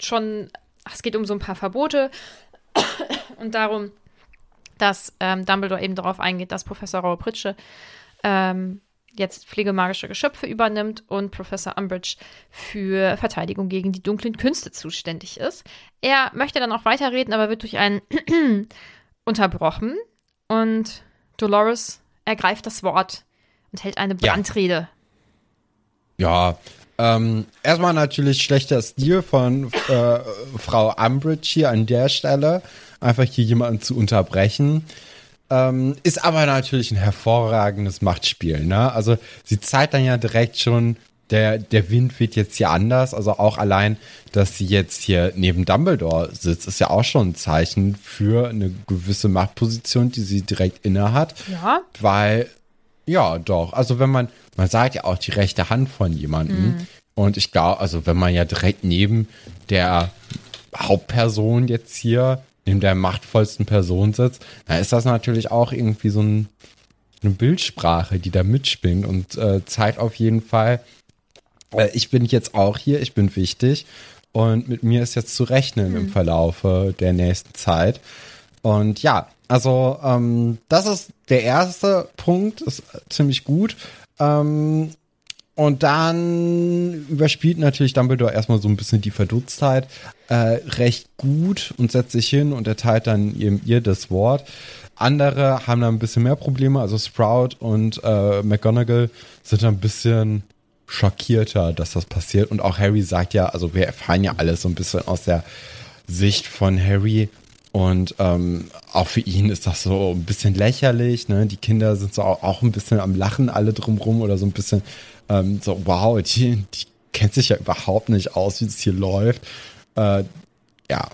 schon, ach, es geht um so ein paar Verbote und darum, dass ähm, Dumbledore eben darauf eingeht, dass Professor Raue Pritsche ähm, jetzt pflegemagische Geschöpfe übernimmt und Professor Umbridge für Verteidigung gegen die dunklen Künste zuständig ist. Er möchte dann auch weiterreden, aber wird durch einen unterbrochen und Dolores ergreift das Wort und hält eine Ja. Brandrede. Ja, ähm, erstmal natürlich schlechter Stil von äh, Frau Umbridge hier an der Stelle, einfach hier jemanden zu unterbrechen. Ähm, ist aber natürlich ein hervorragendes Machtspiel, ne? Also sie zeigt dann ja direkt schon, der, der Wind weht jetzt hier anders. Also auch allein, dass sie jetzt hier neben Dumbledore sitzt, ist ja auch schon ein Zeichen für eine gewisse Machtposition, die sie direkt inne hat. Ja. Weil, ja, doch. Also wenn man, man sagt ja auch die rechte Hand von jemandem. Und ich glaube, also wenn man ja direkt neben der Hauptperson jetzt hier, neben der machtvollsten Person sitzt, dann ist das natürlich auch irgendwie so ein, eine Bildsprache, die da mitspinnt und äh, zeigt auf jeden Fall, äh, ich bin jetzt auch hier, ich bin wichtig und mit mir ist jetzt zu rechnen im Verlaufe der nächsten Zeit. Und ja, also ähm, das ist der erste Punkt, ist ziemlich gut. Ähm, und dann überspielt natürlich Dumbledore erstmal so ein bisschen die Verdutztheit äh, recht gut und setzt sich hin und erteilt dann ihr, ihr das Wort. Andere haben da ein bisschen mehr Probleme, also Sprout und äh, McGonagall sind da ein bisschen schockierter, dass das passiert. Und auch Harry sagt ja, also wir erfahren ja alles so ein bisschen aus der Sicht von Harry. Und ähm, auch für ihn ist das so ein bisschen lächerlich. Ne? Die Kinder sind so auch ein bisschen am Lachen alle drumrum oder so ein bisschen ähm, so, wow, die, die kennt sich ja überhaupt nicht aus, wie es hier läuft. Äh, ja,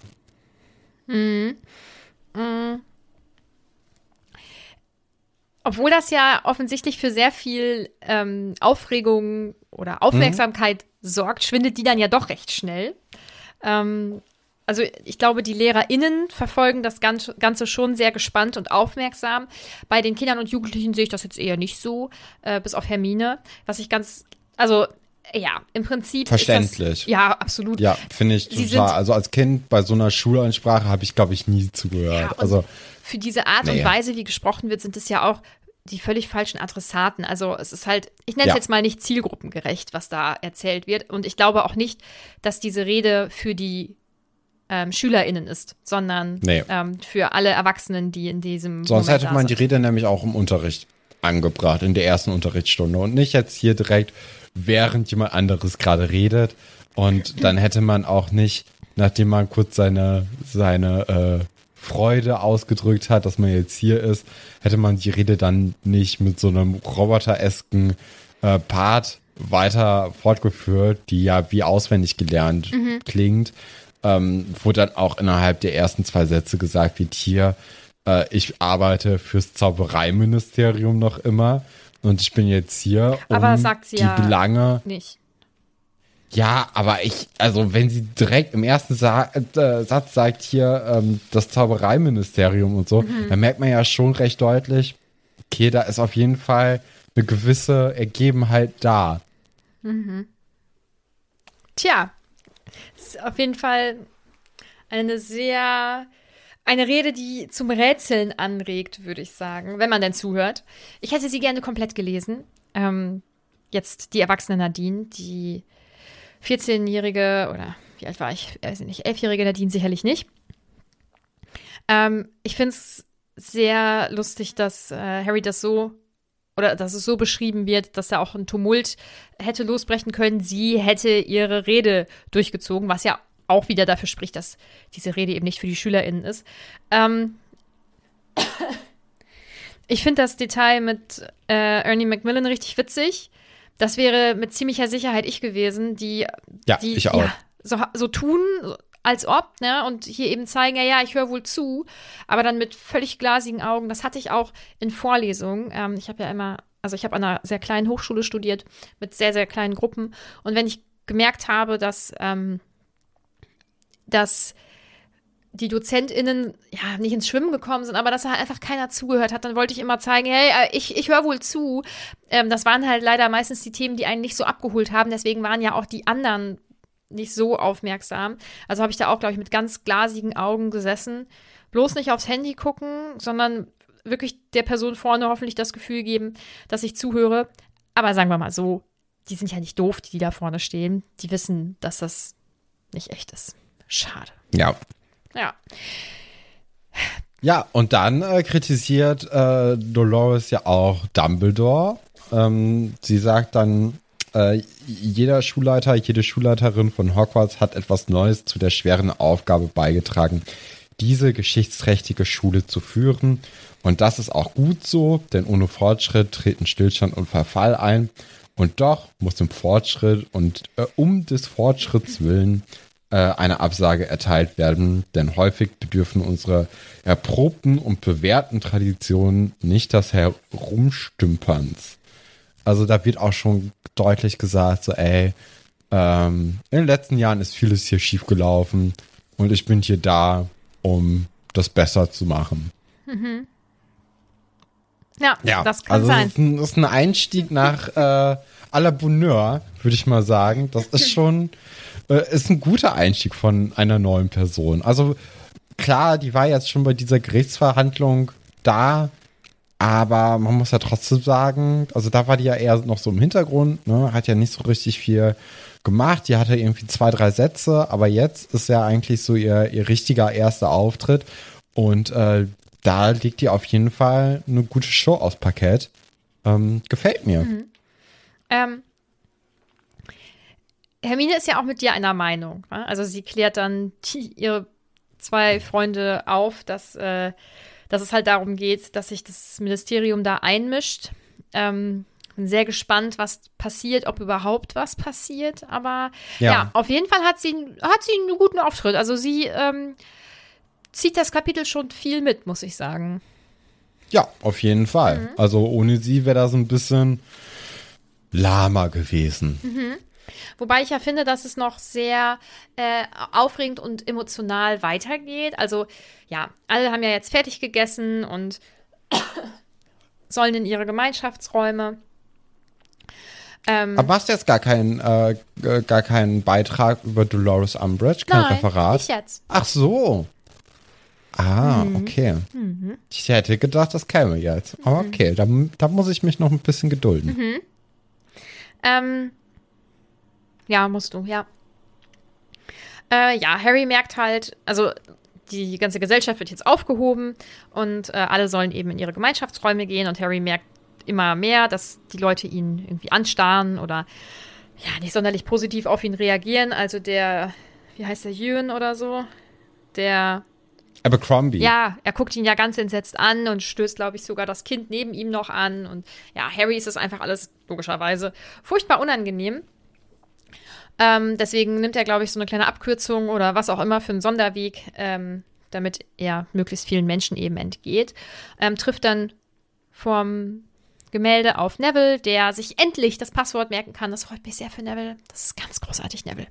Obwohl das ja offensichtlich für sehr viel ähm, Aufregung oder Aufmerksamkeit sorgt, schwindet die dann ja doch recht schnell. Ähm, also ich glaube, die LehrerInnen verfolgen das Ganze, schon sehr gespannt und aufmerksam. Bei den Kindern und Jugendlichen sehe ich das jetzt eher nicht so, äh, bis auf Hermine. Was ich ganz, also ja, im Prinzip. Verständlich. Das, ja, absolut. Ja, finde ich Sie total. Also als Kind bei so einer Schulansprache habe ich, glaube ich, nie zugehört. Ja, also für diese Art Nee. und Weise, wie gesprochen wird, sind es ja auch die völlig falschen Adressaten. Also es ist halt, ich nenne es Ja. jetzt mal nicht zielgruppengerecht, was da erzählt wird. Und ich glaube auch nicht, dass diese Rede für die ähm, SchülerInnen ist, sondern Nee. ähm, für alle Erwachsenen, die in diesem sonst Moment hätte man die. Rede nämlich auch im Unterricht angebracht, in der ersten Unterrichtsstunde und nicht jetzt hier direkt, während jemand anderes gerade redet. Und dann hätte man auch nicht, nachdem man kurz seine, seine äh, Freude ausgedrückt hat, dass man jetzt hier ist, hätte man die Rede dann nicht mit so einem roboteresken äh, Part weiter fortgeführt, die ja wie auswendig gelernt klingt, ähm, wo dann auch innerhalb der ersten zwei Sätze gesagt wird, hier, äh, ich arbeite fürs Zaubereiministerium noch immer und ich bin jetzt hier, um Aber sagt sie die ja Belange Nicht. ja, aber ich, also wenn sie direkt im ersten Sa äh, Satz sagt hier ähm, das Zaubereiministerium und so, Mhm. dann merkt man ja schon recht deutlich, okay, da ist auf jeden Fall eine gewisse Ergebenheit da. Tja, ist auf jeden Fall eine sehr, eine Rede, die zum Rätseln anregt, würde ich sagen, wenn man denn zuhört. Ich hätte sie gerne komplett gelesen. Ähm, jetzt die erwachsene Nadine, die 14-jährige oder wie alt war ich? Weiß ich nicht, 11-jährige Nadine sicherlich nicht. Ähm, ich finde es sehr lustig, dass äh, Harry das so oder dass es so beschrieben wird, dass da auch ein Tumult hätte losbrechen können. Sie hätte ihre Rede durchgezogen, was ja auch wieder dafür spricht, dass diese Rede eben nicht für die SchülerInnen ist. Ähm ich finde das Detail mit äh, Ernie Macmillan richtig witzig. Das wäre mit ziemlicher Sicherheit ich gewesen, die, Ja, die ich auch. Ja, so, so tun, als ob, ne? Und hier eben zeigen, ja, ja, ich höre wohl zu, aber dann mit völlig glasigen Augen. Das hatte ich auch in Vorlesungen. Ähm, ich habe ja immer, also ich habe an einer sehr kleinen Hochschule studiert mit sehr, sehr kleinen Gruppen. Und wenn ich gemerkt habe, dass, ähm, dass die DozentInnen ja nicht ins Schwimmen gekommen sind, aber dass da halt einfach keiner zugehört hat, dann wollte ich immer zeigen, hey, äh, ich, ich höre wohl zu. Ähm, das waren halt leider meistens die Themen, die einen nicht so abgeholt haben. Deswegen waren ja auch die anderen nicht so aufmerksam. Also habe ich da auch, glaube ich, mit ganz glasigen Augen gesessen. Bloß nicht aufs Handy gucken, sondern wirklich der Person vorne hoffentlich das Gefühl geben, dass ich zuhöre. Aber sagen wir mal so, die sind ja nicht doof, die da vorne stehen. Die wissen, dass das nicht echt ist. Schade. Ja. Ja. Ja, und dann äh, kritisiert äh, Dolores ja auch Dumbledore. Ähm, sie sagt dann, äh, jeder Schulleiter, jede Schulleiterin von Hogwarts hat etwas Neues zu der schweren Aufgabe beigetragen, diese geschichtsträchtige Schule zu führen. Und das ist auch gut so, denn ohne Fortschritt treten Stillstand und Verfall ein. Und doch muss im Fortschritt und äh, um des Fortschritts willen äh, eine Absage erteilt werden, denn häufig bedürfen unsere erprobten und bewährten Traditionen nicht das Herumstümperns. Also da wird auch schon deutlich gesagt, so ey, ähm, in den letzten Jahren ist vieles hier schiefgelaufen und ich bin hier da, um das besser zu machen. Ja, das kann also sein. Das ist, ein, das ist ein Einstieg nach äh, à la Bonheur, würde ich mal sagen. Das ist schon, äh, ist ein guter Einstieg von einer neuen Person. Also klar, die war jetzt schon bei dieser Gerichtsverhandlung da, aber man muss ja trotzdem sagen, also da war die ja eher noch so im Hintergrund, ne, hat ja nicht so richtig viel gemacht. Die hatte irgendwie zwei, drei Sätze, aber jetzt ist ja eigentlich so ihr, ihr richtiger erster Auftritt und äh, da liegt die auf jeden Fall eine gute Show aus Parkett. Ähm, gefällt mir. Ähm, Hermine ist ja auch mit dir einer Meinung. Ne? Also sie klärt dann die, ihre zwei Freunde auf, dass, äh, dass es halt darum geht, dass sich das Ministerium da einmischt. Ähm, bin sehr gespannt, was passiert, ob überhaupt was passiert. Aber ja, Ja. auf jeden Fall hat sie, hat sie einen guten Auftritt. Also sie ähm, zieht das Kapitel schon viel mit, muss ich sagen. Ja, auf jeden Fall. Also ohne sie wäre das ein bisschen lahmer gewesen. Wobei ich ja finde, dass es noch sehr äh, aufregend und emotional weitergeht. Also ja, alle haben ja jetzt fertig gegessen und sollen in ihre Gemeinschaftsräume. Ähm, Aber hast du jetzt gar keinen, äh, gar keinen Beitrag über Dolores Umbridge, kein nein, Referat? nicht jetzt. Ach so. Ah, Mhm. okay. Ich hätte gedacht, das käme jetzt. Aber okay, da, da muss ich mich noch ein bisschen gedulden. Mhm. Ähm, ja, musst du, ja. Äh, ja, Harry merkt halt, also die ganze Gesellschaft wird jetzt aufgehoben und äh, alle sollen eben in ihre Gemeinschaftsräume gehen und Harry merkt immer mehr, dass die Leute ihn irgendwie anstarren oder ja, nicht sonderlich positiv auf ihn reagieren. Also der, wie heißt der, Ewan oder so, der Abercrombie. ja, er guckt ihn ja ganz entsetzt an und stößt, glaube ich, sogar das Kind neben ihm noch an. Und ja, Harry ist es einfach alles logischerweise furchtbar unangenehm. Ähm, deswegen nimmt er, glaube ich, so eine kleine Abkürzung oder was auch immer für einen Sonderweg, ähm, damit er möglichst vielen Menschen eben entgeht. Ähm, trifft dann vorm Gemälde auf Neville, der sich endlich das Passwort merken kann. Das freut mich sehr für Neville. Das ist ganz großartig, Neville.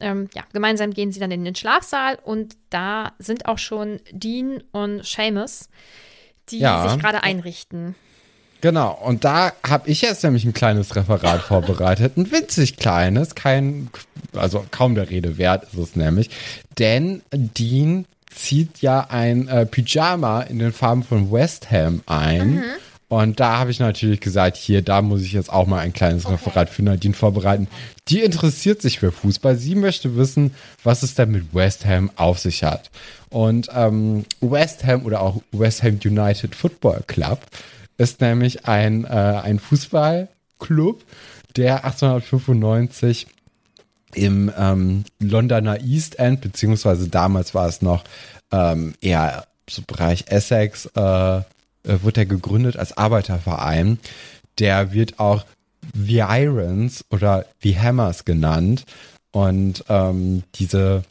Ähm, ja, gemeinsam gehen sie dann in den Schlafsaal und da sind auch schon Dean und Seamus, die Ja. sich gerade einrichten. Genau, und da habe ich jetzt nämlich ein kleines Referat vorbereitet. Ein winzig kleines, kein, also kaum der Rede wert ist es nämlich. Denn Dean zieht ja ein äh, Pyjama in den Farben von West Ham ein. Und da habe ich natürlich gesagt, hier, da muss ich jetzt auch mal ein kleines Referat für Nadine vorbereiten. Die interessiert sich für Fußball. Sie möchte wissen, was es denn mit West Ham auf sich hat. Und ähm, West Ham oder auch West Ham United Football Club ist nämlich ein, äh, ein Fußballclub, der 1895 im ähm, Londoner East End, beziehungsweise damals war es noch ähm, eher so Bereich Essex, äh, äh, wurde er gegründet als Arbeiterverein. Der wird auch The Irons oder The Hammers genannt. Und ähm, diese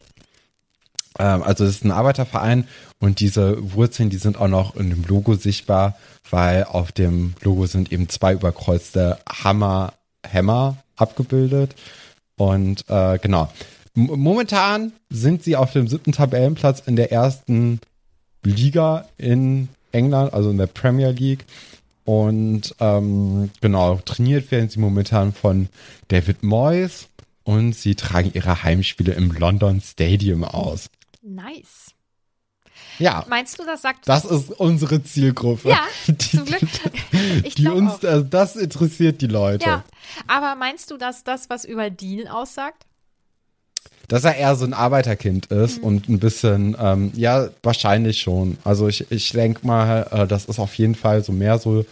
also es ist ein Arbeiterverein und diese Wurzeln, die sind auch noch in dem Logo sichtbar, weil auf dem Logo sind eben zwei überkreuzte Hammer, Hämmer abgebildet. Und äh, genau. Momentan sind sie auf dem siebten Tabellenplatz in der ersten Liga in England, also in der Premier League. Und ähm, genau, trainiert werden sie momentan von David Moyes und sie tragen ihre Heimspiele im London Stadium aus. Nice. Ja, Meinst du, das sagt das ist unsere Zielgruppe. Ja, die, zum Glück. Ich die uns, auch. also das interessiert die Leute. Ja, aber meinst du, dass das was über Dean aussagt? Dass er eher so ein Arbeiterkind ist Mhm. und ein bisschen, ähm, ja, wahrscheinlich schon. Also ich, ich denke mal, äh, das ist auf jeden Fall so mehr so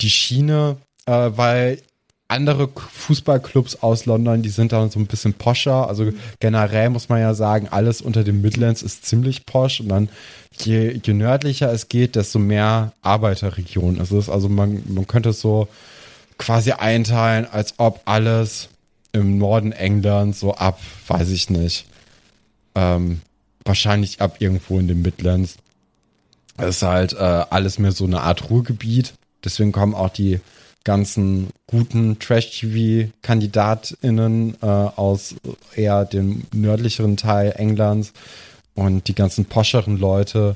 die Schiene, äh, weil andere Fußballclubs aus London, die sind dann so ein bisschen poscher. Also generell muss man ja sagen, alles unter den Midlands ist ziemlich posch. Und dann je, je nördlicher es geht, desto mehr Arbeiterregion ist es. Also man, man könnte es so quasi einteilen, als ob alles im Norden Englands so ab, weiß ich nicht, ähm, wahrscheinlich ab irgendwo in den Midlands. Es ist halt äh, alles mehr so eine Art Ruhrgebiet. Deswegen kommen auch die ganzen guten Trash-TV-KandidatInnen äh, aus eher dem nördlicheren Teil Englands und die ganzen poscheren Leute,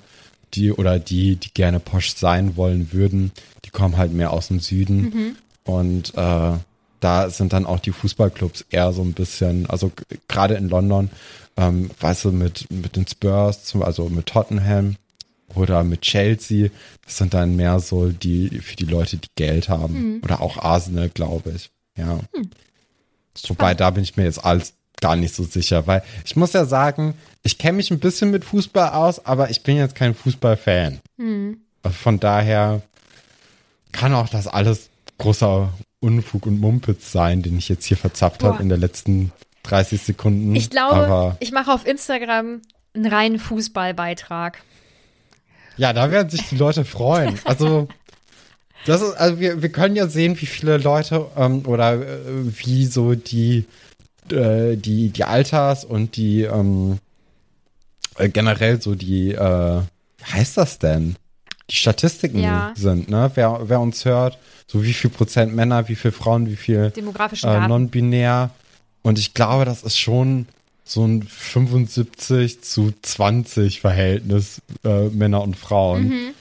die oder die, die gerne posch sein wollen würden, die kommen halt mehr aus dem Süden. Und äh, da sind dann auch die Fußballclubs eher so ein bisschen, also gerade in London, ähm, weißt du, mit, mit den Spurs, also mit Tottenham oder mit Chelsea, das sind dann mehr so die, für die Leute, die Geld haben. Oder auch Arsenal, glaube ich. Ja. Wobei, da bin ich mir jetzt alles gar nicht so sicher, weil ich muss ja sagen, ich kenne mich ein bisschen mit Fußball aus, aber ich bin jetzt kein Fußballfan. Also Von daher kann auch das alles großer Unfug und Mumpitz sein, den ich jetzt hier verzapft habe in der letzten 30 Sekunden. Ich glaube, Aber ich mache auf Instagram einen reinen Fußballbeitrag. Ja, da werden sich die Leute freuen. Also, das ist, also wir, wir können ja sehen, wie viele Leute ähm, oder äh, wie so die, äh, die, die Alters und die ähm, äh, generell so die, äh, wie heißt das denn? Die Statistiken Ja. sind, ne? Wer, wer uns hört, so wie viel Prozent Männer, wie viel Frauen, wie viel Demografischen äh, non-binär. Und ich glaube, das ist schon so ein 75 zu 20 Verhältnis äh, Männer und Frauen. Mhm.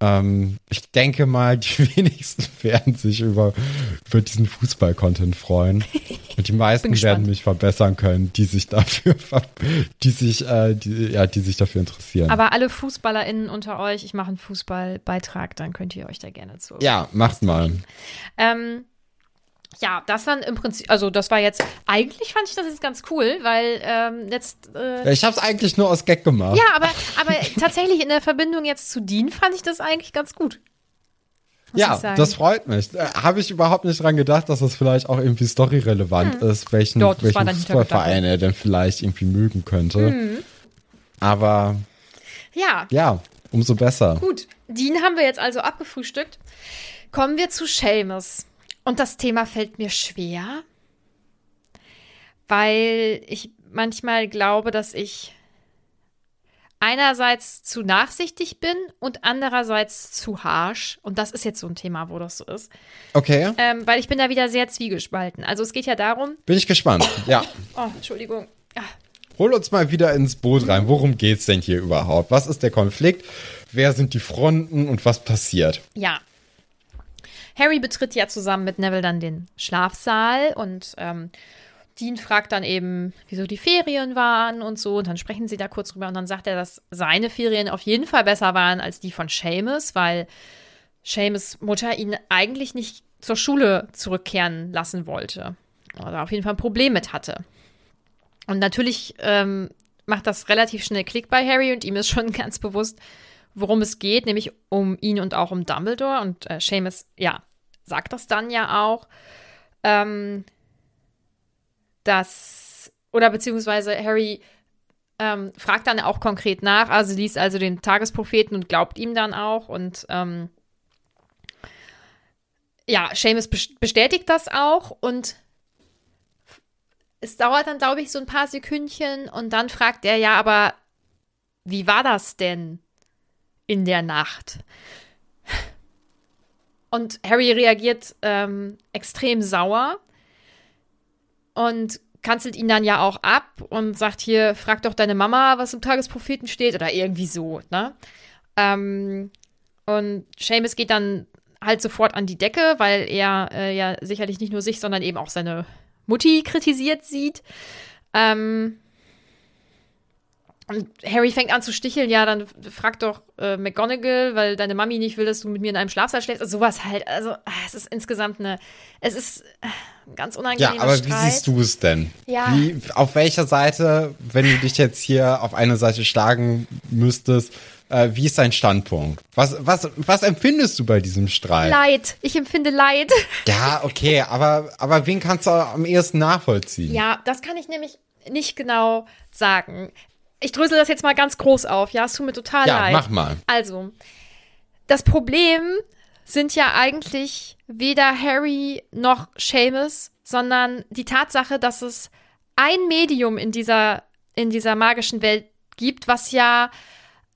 Ähm, ich denke mal, die wenigsten werden sich über, über diesen Fußball-Content freuen. Und die meisten werden mich verbessern können, die sich dafür, die sich, äh, die, ja, die sich dafür interessieren. Aber alle FußballerInnen unter euch, ich mache einen Fußballbeitrag, dann könnt ihr euch da gerne zu. ja, macht mal. Ähm, ja, das waren im Prinzip, also das war jetzt, eigentlich fand ich das jetzt ganz cool, weil ähm, jetzt, äh, Ich habe es eigentlich nur aus Gag gemacht. ja, aber, aber tatsächlich in der Verbindung jetzt zu Dean fand ich das eigentlich ganz gut. Ja, das freut mich. Äh, Habe ich überhaupt nicht dran gedacht, dass das vielleicht auch irgendwie storyrelevant ist, welchen, Doch, welchen Fußballverein er denn vielleicht irgendwie mögen könnte. Mhm. Aber Ja, ja, umso besser. Gut, Dean haben wir jetzt also abgefrühstückt. Kommen wir zu Seamus. Und das Thema fällt mir schwer, weil ich manchmal glaube, dass ich einerseits zu nachsichtig bin und andererseits zu harsh. Und das ist jetzt so ein Thema, wo das so ist. Okay, Ähm, weil ich bin da wieder sehr zwiegespalten. Also es geht ja darum, bin ich gespannt. Ja, oh, Entschuldigung, ja, hol uns mal wieder ins Boot rein. Worum geht's denn hier überhaupt? Was ist der Konflikt? Wer sind die Fronten und was passiert? Ja. Harry betritt ja zusammen mit Neville dann den Schlafsaal und ähm, Dean fragt dann eben, wieso die Ferien waren und so. Und dann sprechen sie da kurz drüber und dann sagt er, dass seine Ferien auf jeden Fall besser waren als die von Seamus, weil Seamus Mutter ihn eigentlich nicht zur Schule zurückkehren lassen wollte. Oder auf jeden Fall ein Problem mit hatte. Und natürlich ähm, macht das relativ schnell Klick bei Harry und ihm ist schon ganz bewusst, worum es geht, nämlich um ihn und auch um Dumbledore. Und äh, Seamus, ja, sagt das dann ja auch, ähm, dass, oder beziehungsweise Harry ähm, fragt dann auch konkret nach, also liest also den Tagespropheten und glaubt ihm dann auch. Und ähm, ja, Seamus bes- bestätigt das auch. Und es dauert dann, glaube ich, so ein paar Sekündchen. Und dann fragt er, ja, aber wie war das denn in der Nacht? Und Harry reagiert ähm, extrem sauer und kanzelt ihn dann ja auch ab und sagt hier, frag doch deine Mama, was im Tagespropheten steht oder irgendwie so, ne? Ähm, und Seamus geht dann halt sofort an die Decke, weil er äh, ja sicherlich nicht nur sich, sondern eben auch seine Mutti kritisiert sieht. Ähm, Und Harry fängt an zu sticheln, ja, dann frag doch äh, McGonagall, weil deine Mami nicht will, dass du mit mir in einem Schlafsaal schläfst. Also sowas halt. Also ah, es ist insgesamt eine, es ist äh, ein ganz unangenehmer Ja, aber Streit. wie siehst du es denn? Ja. Wie, auf welcher Seite, wenn du dich jetzt hier auf eine Seite schlagen müsstest, äh, wie ist dein Standpunkt? Was, was, was empfindest du bei diesem Streit? Leid. Ich empfinde Leid. Ja, okay, aber, aber wen kannst du am ehesten nachvollziehen? Ja, das kann ich nämlich nicht genau sagen. Ich drösel das jetzt mal ganz groß auf. Ja, es tut mir total Ja, leid. mach mal. Also, das Problem sind ja eigentlich weder Harry noch Seamus, sondern die Tatsache, dass es ein Medium in dieser, in dieser magischen Welt gibt, was ja,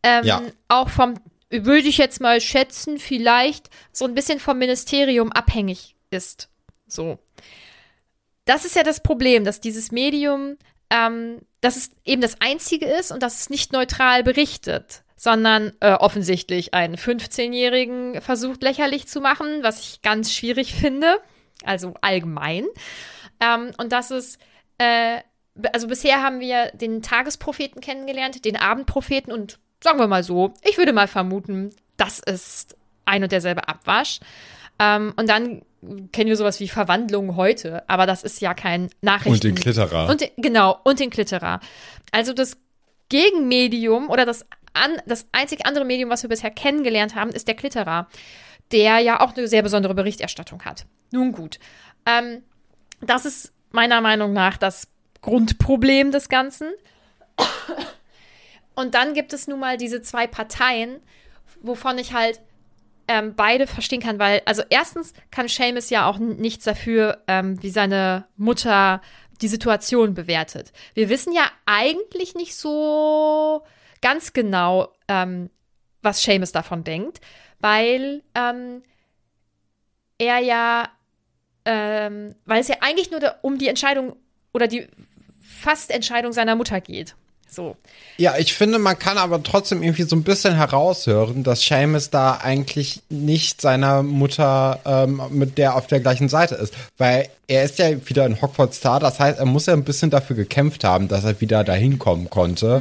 ähm, Ja. auch vom, würde ich jetzt mal schätzen, vielleicht so ein bisschen vom Ministerium abhängig ist. So. Das ist ja das Problem, dass dieses Medium, ähm, dass es eben das einzige ist und dass es nicht neutral berichtet, sondern äh, offensichtlich einen 15-Jährigen versucht lächerlich zu machen, was ich ganz schwierig finde, also allgemein. Ähm, und dass es, äh, also bisher haben wir den Tagespropheten kennengelernt, den Abendpropheten und sagen wir mal so, ich würde mal vermuten, das ist ein und derselbe Abwasch. Ähm, und dann kennen wir sowas wie Verwandlung heute, aber das ist ja kein Nachrichten. Und den Klitterer. Und den, genau, und den Klitterer. Also das Gegenmedium oder das, an, das einzig andere Medium, was wir bisher kennengelernt haben, ist der Klitterer, der ja auch eine sehr besondere Berichterstattung hat. Nun gut. Ähm, das ist meiner Meinung nach das Grundproblem des Ganzen. Und dann gibt es nun mal diese zwei Parteien, wovon ich halt ähm, beide verstehen kann, weil, also erstens kann Seamus ja auch nichts dafür, ähm, wie seine Mutter die Situation bewertet. Wir wissen ja eigentlich nicht so ganz genau, ähm, was Seamus davon denkt, weil ähm, er ja, ähm, weil es ja eigentlich nur um die Entscheidung oder die Fastentscheidung seiner Mutter geht. So. Ja, ich finde, man kann aber trotzdem irgendwie so ein bisschen heraushören, dass Seamus da eigentlich nicht seiner Mutter ähm, mit der auf der gleichen Seite ist. Weil er ist ja wieder in Hogwarts Star, das heißt, er muss ja ein bisschen dafür gekämpft haben, dass er wieder dahin kommen konnte.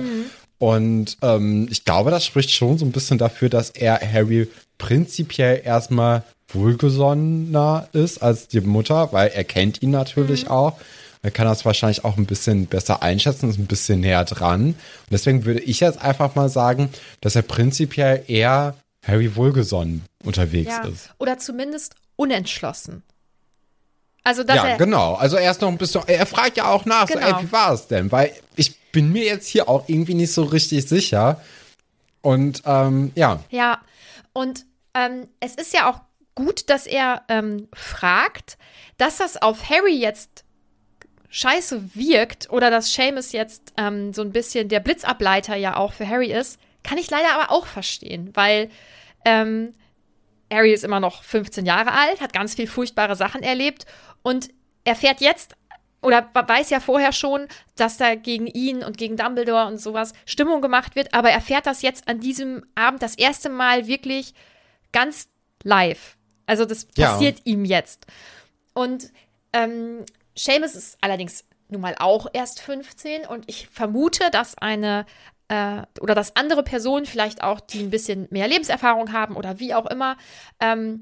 Und ähm, ich glaube, das spricht schon so ein bisschen dafür, dass er Harry prinzipiell erstmal wohlgesonnener ist als die Mutter, weil er kennt ihn natürlich auch. Er kann das wahrscheinlich auch ein bisschen besser einschätzen, ist ein bisschen näher dran. Und deswegen würde ich jetzt einfach mal sagen, dass er prinzipiell eher Harry wohlgesonnen unterwegs Ja. ist. Oder zumindest unentschlossen. Also, dass ja, er. genau. Also er ist noch ein bisschen, er fragt ja auch nach, so, Genau. ey, wie war es denn? Weil ich bin mir jetzt hier auch irgendwie nicht so richtig sicher. Und ähm, ja, Ja, und ähm, es ist ja auch gut, dass er ähm, fragt, dass das auf Harry jetzt scheiße wirkt oder dass Seamus jetzt ähm, so ein bisschen der Blitzableiter ja auch für Harry ist, kann ich leider aber auch verstehen, weil ähm, Harry ist immer noch 15 Jahre alt, hat ganz viel furchtbare Sachen erlebt und erfährt jetzt oder weiß ja vorher schon, dass da gegen ihn und gegen Dumbledore und sowas Stimmung gemacht wird, aber erfährt das jetzt an diesem Abend das erste Mal wirklich ganz live. Also das Ja. passiert ihm jetzt. Und ähm, Seamus ist allerdings nun mal auch erst 15 und ich vermute, dass eine äh, oder dass andere Personen vielleicht auch, die ein bisschen mehr Lebenserfahrung haben oder wie auch immer, ähm,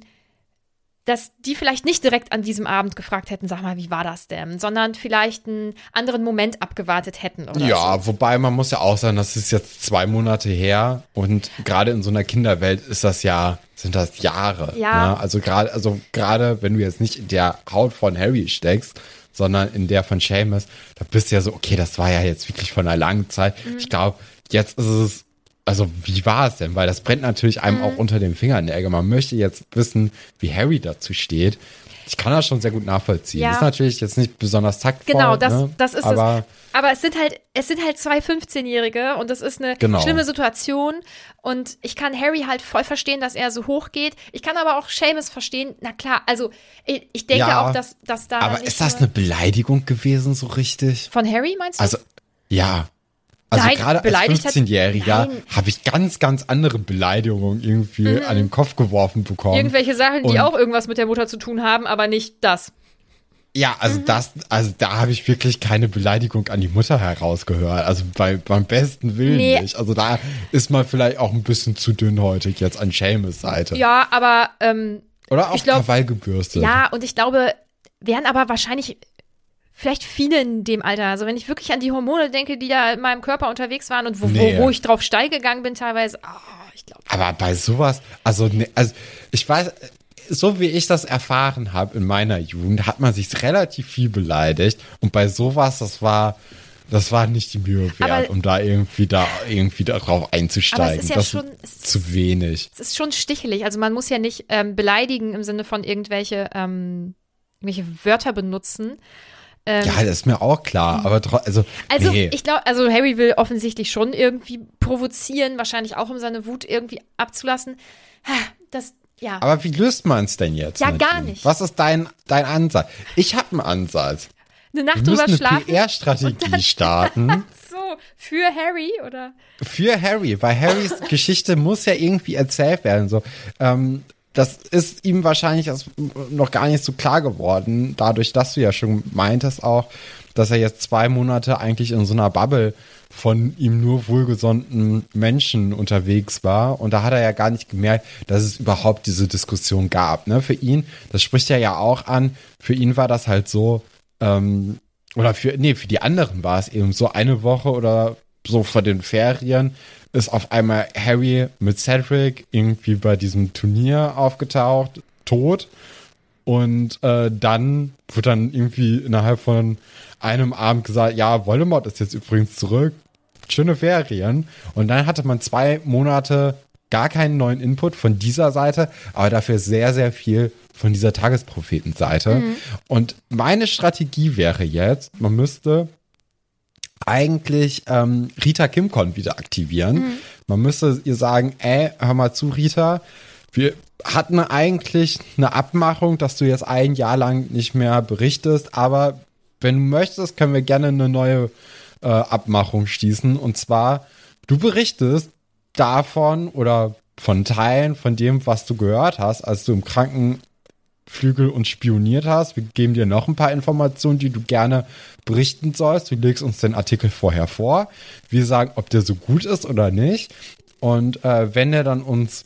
dass die vielleicht nicht direkt an diesem Abend gefragt hätten, sag mal, wie war das denn, sondern vielleicht einen anderen Moment abgewartet hätten oder ja, so. wobei man muss ja auch sagen, das ist jetzt zwei Monate her und gerade in so einer Kinderwelt ist das ja, sind das Jahre. Ja. Ne? Also gerade, also gerade wenn du jetzt nicht in der Haut von Harry steckst, sondern in der von Seamus, da bist du ja so, okay, das war ja jetzt wirklich von einer langen Zeit. Mhm. Ich glaube, jetzt ist es, also wie war es denn? Weil das brennt natürlich einem Mhm. auch unter den Fingernägeln. Man möchte jetzt wissen, wie Harry dazu steht. Ich kann das schon sehr gut nachvollziehen. Ja. Ist natürlich jetzt nicht besonders taktvoll. Genau, das, ne? das ist Aber es. Aber es sind halt, es sind halt zwei 15-Jährige und das ist eine Genau. schlimme Situation. Und ich kann Harry halt voll verstehen, dass er so hoch geht. Ich kann aber auch Seamus verstehen. Na klar, also ich, ich denke Ja, auch, dass, dass da. Aber ist das eine Beleidigung gewesen, so richtig? Von Harry meinst du? Also, ja. Also Nein, gerade als beleidigt hat- 15-Jähriger Nein. habe ich ganz, ganz andere Beleidigungen irgendwie an den Kopf geworfen bekommen. Irgendwelche Sachen, die und- auch irgendwas mit der Mutter zu tun haben, aber nicht das. Ja, also das, also da habe ich wirklich keine Beleidigung an die Mutter herausgehört. Also bei, beim besten Willen Nee. nicht. Also da ist man vielleicht auch ein bisschen zu dünnhäutig jetzt an Seamus Seite. Ja, aber ähm, Oder auch glaub- Krawall gebürstet. ja, und ich glaube, wären aber wahrscheinlich vielleicht viele in dem Alter. Also wenn ich wirklich an die Hormone denke, die da in meinem Körper unterwegs waren und wo, Nee. wo, wo ich drauf steil gegangen bin teilweise, ah, ich glaube. Aber bei sowas, also, ne, also ich weiß, so wie ich das erfahren habe in meiner Jugend, hat man sich relativ viel beleidigt. Und bei sowas, das war, das war nicht die Mühe wert, Aber- um da irgendwie da irgendwie darauf einzusteigen. Aber es ist ja das schon- ist- zu wenig. Es ist schon stichelig. Also man muss ja nicht ähm, beleidigen im Sinne von irgendwelche, ähm, irgendwelche Wörter benutzen. Ähm, Ja, das ist mir auch klar. Aber tro- also, Also nee. ich glaube, also Harry will offensichtlich schon irgendwie provozieren, wahrscheinlich auch um seine Wut irgendwie abzulassen. Das, ja. Aber wie löst man es denn jetzt? Ja, gar ihm? nicht. Was ist dein, dein Ansatz? Ich habe einen Ansatz. eine Nacht Wir drüber müssen eine schlafen. PR-Strategie starten So, für Harry oder? für Harry, weil Harrys Geschichte muss ja irgendwie erzählt werden. So, ähm, das ist ihm wahrscheinlich noch gar nicht so klar geworden, dadurch, dass du ja schon meintest auch, dass er jetzt zwei Monate eigentlich in so einer Bubble von ihm nur wohlgesonnten Menschen unterwegs war. Und da hat er ja gar nicht gemerkt, dass es überhaupt diese Diskussion gab. Ne? Für ihn, das spricht er ja auch an, für ihn war das halt so, ähm, oder für, nee, für die anderen war es eben so eine Woche oder so vor den Ferien ist auf einmal Harry mit Cedric irgendwie bei diesem Turnier aufgetaucht, tot. Und äh, dann wird dann irgendwie innerhalb von einem Abend gesagt, ja, Voldemort ist jetzt übrigens zurück. Schöne Ferien. Und dann hatte man zwei Monate gar keinen neuen Input von dieser Seite, aber dafür sehr, sehr viel von dieser Tagesprophetenseite. Und meine Strategie wäre jetzt, man müsste eigentlich ähm, Rita Kimcon wieder aktivieren. Man müsste ihr sagen, ey, hör mal zu, Rita, wir hatten eigentlich eine Abmachung, dass du jetzt ein Jahr lang nicht mehr berichtest, aber wenn du möchtest, können wir gerne eine neue äh, Abmachung schließen. Und zwar, du berichtest davon oder von Teilen von dem, was du gehört hast, als du im Krankenflügel uns spioniert hast. Wir geben dir noch ein paar Informationen, die du gerne berichten sollst. Du legst uns den Artikel vorher vor. Wir sagen, ob der so gut ist oder nicht. Und äh, wenn der dann uns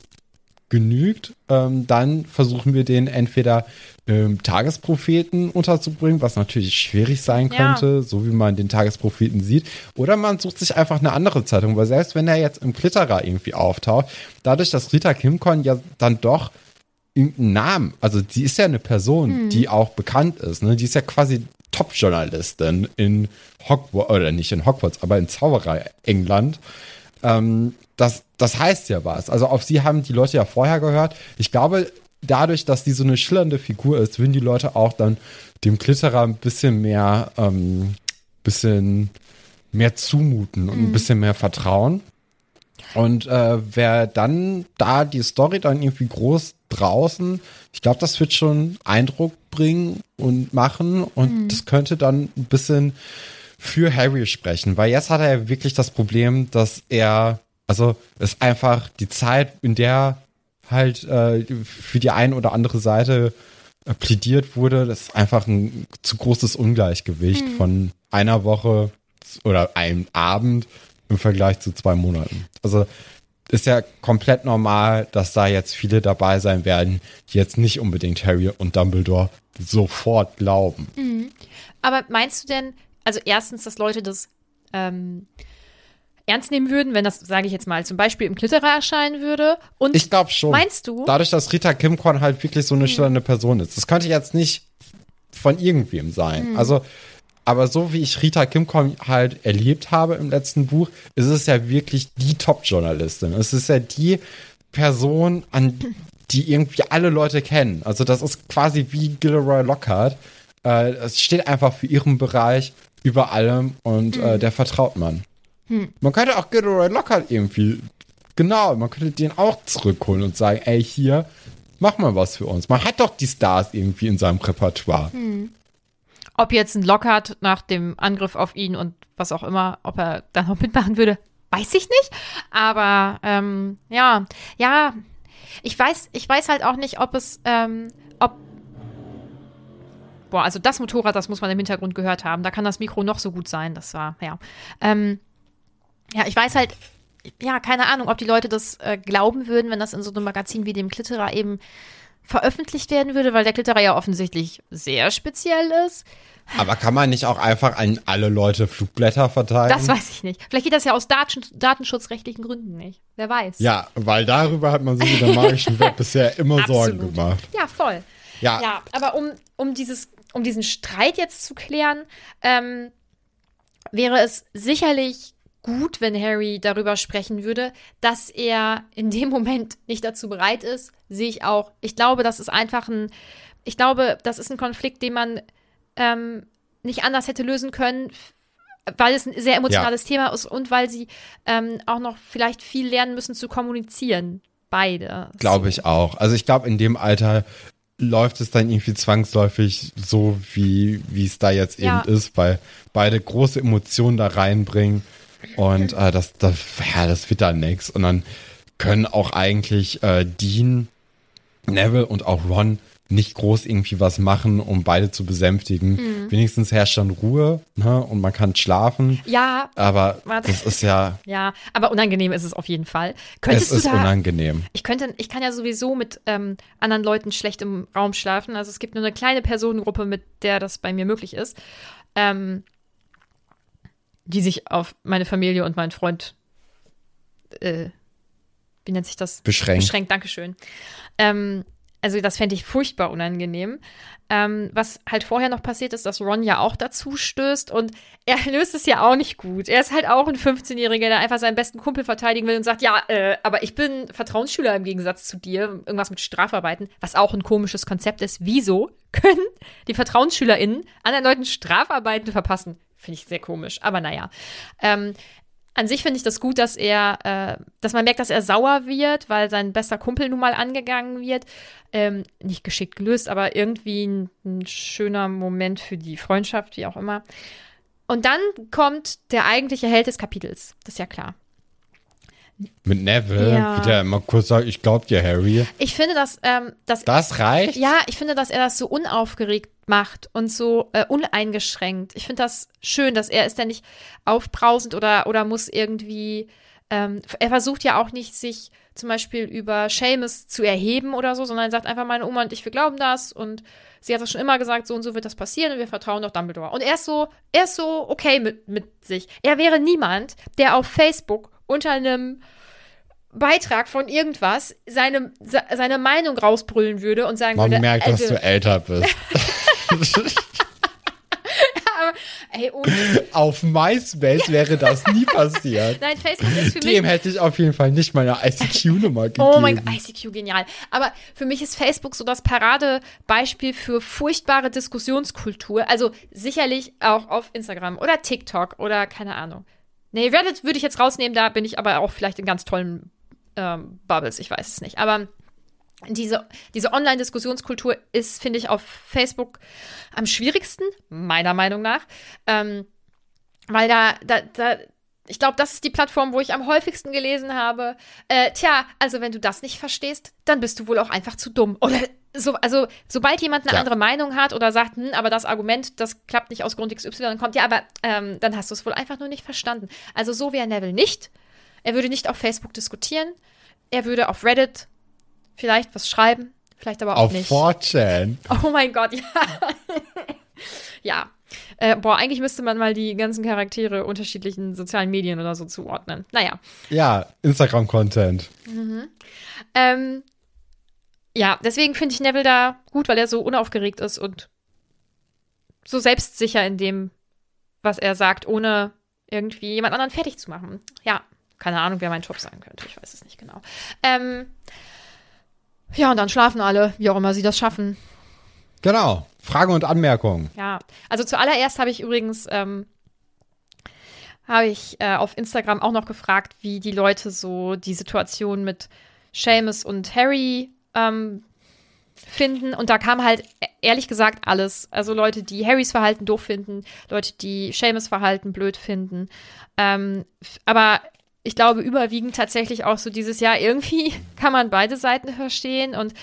genügt, ähm, dann versuchen wir den entweder im Tagespropheten unterzubringen, was natürlich schwierig sein Ja. könnte, so wie man den Tagespropheten sieht. Oder man sucht sich einfach eine andere Zeitung, weil selbst wenn er jetzt im Klitterer irgendwie auftaucht, dadurch, dass Rita Kimcon ja dann doch irgendeinen Namen, also die ist ja eine Person, die auch bekannt ist, ne? Die ist ja quasi Top-Journalistin in Hogwarts, oder nicht in Hogwarts, aber in Zauberei England. Ähm, das, das heißt ja was. Also auf sie haben die Leute ja vorher gehört. Ich glaube, dadurch, dass die so eine schillernde Figur ist, würden die Leute auch dann dem Klitterer ein bisschen mehr, ähm, bisschen mehr zumuten und ein bisschen mehr vertrauen. Und äh, wer dann da die Story dann irgendwie groß draußen, ich glaube, das wird schon Eindruck bringen und machen. Und das könnte dann ein bisschen für Harry sprechen, weil jetzt hat er ja wirklich das Problem, dass er, also ist einfach die Zeit, in der halt äh, für die eine oder andere Seite äh, plädiert wurde, das ist einfach ein zu großes Ungleichgewicht von einer Woche oder einem Abend im Vergleich zu zwei Monaten. Also ist ja komplett normal, dass da jetzt viele dabei sein werden, die jetzt nicht unbedingt Harry und Dumbledore sofort glauben. Aber meinst du denn, also erstens, dass Leute das ähm, ernst nehmen würden, wenn das, sage ich jetzt mal, zum Beispiel im Klitterer erscheinen würde? Und Ich glaube schon. Meinst du? Dadurch, dass Rita Kimcorn halt wirklich so eine schillernde Person ist. Das könnte jetzt nicht von irgendwem sein. Also, aber so wie ich Rita Kimcorn halt erlebt habe im letzten Buch, ist es ja wirklich die Top-Journalistin. Es ist ja die Person, an die irgendwie alle Leute kennen. Also das ist quasi wie Gilderoy Lockhart. Äh, es steht einfach für ihren Bereich über allem und äh, der vertraut man. Man könnte auch Gilderoy Lockhart irgendwie, genau, man könnte den auch zurückholen und sagen, ey, hier, mach mal was für uns. Man hat doch die Stars irgendwie in seinem Repertoire. ob jetzt ein Lockhart nach dem Angriff auf ihn und was auch immer, ob er da noch mitmachen würde, weiß ich nicht. Aber ähm, ja, ja, ich weiß, ich weiß halt auch nicht, ob es, ähm, ob boah, also das Motorrad, das muss man im Hintergrund gehört haben. Da kann das Mikro noch so gut sein. Das war, ja. Ähm, ja, ich weiß halt, ja, keine Ahnung, ob die Leute das äh, glauben würden, wenn das in so einem Magazin wie dem Klitterer eben veröffentlicht werden würde, weil der Klitterer ja offensichtlich sehr speziell ist. Aber kann man nicht auch einfach an alle Leute Flugblätter verteilen? Das weiß ich nicht. Vielleicht geht das ja aus Daten datenschutzrechtlichen Gründen nicht. Wer weiß. Ja, weil darüber hat man sich in der magischen Welt bisher immer Sorgen gemacht. Ja, voll. Ja. Ja, aber um, um, dieses, um diesen Streit jetzt zu klären, ähm, wäre es sicherlich gut, wenn Harry darüber sprechen würde, dass er in dem Moment nicht dazu bereit ist, sehe ich auch. Ich glaube, das ist einfach ein, ich glaube, das ist ein Konflikt, den man ähm, nicht anders hätte lösen können, weil es ein sehr emotionales Thema ist und weil sie ähm, auch noch vielleicht viel lernen müssen zu kommunizieren. Beide. Glaube ich auch. Also ich glaube, in dem Alter läuft es dann irgendwie zwangsläufig so, wie es da jetzt eben Ja. ist, weil beide große Emotionen da reinbringen und äh, das, das, ja, das wird dann nix. Und dann können auch eigentlich äh, Dean, Neville und auch Ron nicht groß irgendwie was machen, um beide zu besänftigen. Mhm. Wenigstens herrscht dann Ruhe ne? und man kann schlafen. Ja, Aber Warte. das ist ja, Ja, aber unangenehm ist es auf jeden Fall. es Könntest ist du da, unangenehm. Ich könnte, ich kann ja sowieso mit ähm, anderen Leuten schlecht im Raum schlafen. Also es gibt nur eine kleine Personengruppe, mit der das bei mir möglich ist, ähm, die sich auf meine Familie und meinen Freund, äh, wie nennt sich das? Beschränkt. Beschränkt, Dankeschön. Ähm, also das fände ich furchtbar unangenehm. Ähm, was halt vorher noch passiert ist, dass Ron ja auch dazu stößt und er löst es ja auch nicht gut. Er ist halt auch ein 15-Jähriger, der einfach seinen besten Kumpel verteidigen will und sagt, ja, äh, aber ich bin Vertrauensschüler im Gegensatz zu dir. Irgendwas mit Strafarbeiten, was auch ein komisches Konzept ist. Wieso können die VertrauensschülerInnen anderen Leuten Strafarbeiten verpassen? Finde ich sehr komisch, aber naja. Ähm, an sich finde ich das gut, dass er, äh, dass man merkt, dass er sauer wird, weil sein bester Kumpel nun mal angegangen wird. Ähm, nicht geschickt gelöst, aber irgendwie ein, ein schöner Moment für die Freundschaft, wie auch immer. Und dann kommt der eigentliche Held des Kapitels. Das ist ja klar. Mit Neville, Ja. wie der immer kurz sagt, ich glaub dir, Harry. Ich finde, dass, ähm, dass Das reicht? Ja, ich finde, dass er das so unaufgeregt macht und so äh, uneingeschränkt. Ich finde das schön, dass er ist ja nicht aufbrausend oder, oder muss irgendwie. Ähm, er versucht ja auch nicht, sich zum Beispiel über Seamus zu erheben oder so, sondern er sagt einfach, meine Oma und ich, wir glauben das und sie hat das schon immer gesagt, so und so wird das passieren und wir vertrauen doch Dumbledore. Und er ist so, er ist so okay mit, mit sich. Er wäre niemand, der auf Facebook unter einem Beitrag von irgendwas seine, se- seine Meinung rausbrüllen würde und sagen Man würde, merkt, dass also, du älter bist. ey, Auf MySpace wäre das nie passiert. nein, Facebook ist für Dem mich hätte ich auf jeden Fall nicht meine ICQ-Nummer gegeben. Oh mein Gott, ICQ, genial. Aber für mich ist Facebook so das Paradebeispiel für furchtbare Diskussionskultur. Also sicherlich auch auf Instagram oder TikTok oder keine Ahnung. Nee, Reddit würde ich jetzt rausnehmen, da bin ich aber auch vielleicht in ganz tollen ähm, Bubbles, ich weiß es nicht. Aber diese, diese Online-Diskussionskultur ist, finde ich, auf Facebook am schwierigsten, meiner Meinung nach. Ähm, weil da, da, da, ich glaube, das ist die Plattform, wo ich am häufigsten gelesen habe. Äh, tja, also wenn du das nicht verstehst, dann bist du wohl auch einfach zu dumm. Oder so, also sobald jemand eine Ja. andere Meinung hat oder sagt, hm, aber das Argument, das klappt nicht aus Grund XY, dann kommt, ja, aber ähm, dann hast du es wohl einfach nur nicht verstanden. Also so wäre Neville nicht. Er würde nicht auf Facebook diskutieren. Er würde auf Reddit vielleicht was schreiben, vielleicht aber auch Auf nicht. 4chan. Oh mein Gott, ja. ja. Äh, boah, eigentlich müsste man mal die ganzen Charaktere unterschiedlichen sozialen Medien oder so zuordnen. Naja. Ja, Instagram-Content. Ähm, ja, deswegen finde ich Neville da gut, weil er so unaufgeregt ist und so selbstsicher in dem, was er sagt, ohne irgendwie jemand anderen fertig zu machen. Ja, keine Ahnung, wer mein Job sein könnte. Ich weiß es nicht genau. Ähm, ja, und dann schlafen alle, wie auch immer sie das schaffen. Genau. Fragen und Anmerkungen. Ja, also zuallererst habe ich übrigens ähm, habe ich äh, auf Instagram auch noch gefragt, wie die Leute so die Situation mit Seamus und Harry ähm, finden. Und da kam halt e- ehrlich gesagt alles. Also Leute, die Harrys Verhalten doof finden, Leute, die Seamus Verhalten blöd finden. Ähm, aber ich glaube überwiegend tatsächlich auch so dieses Jahr irgendwie kann man beide Seiten verstehen und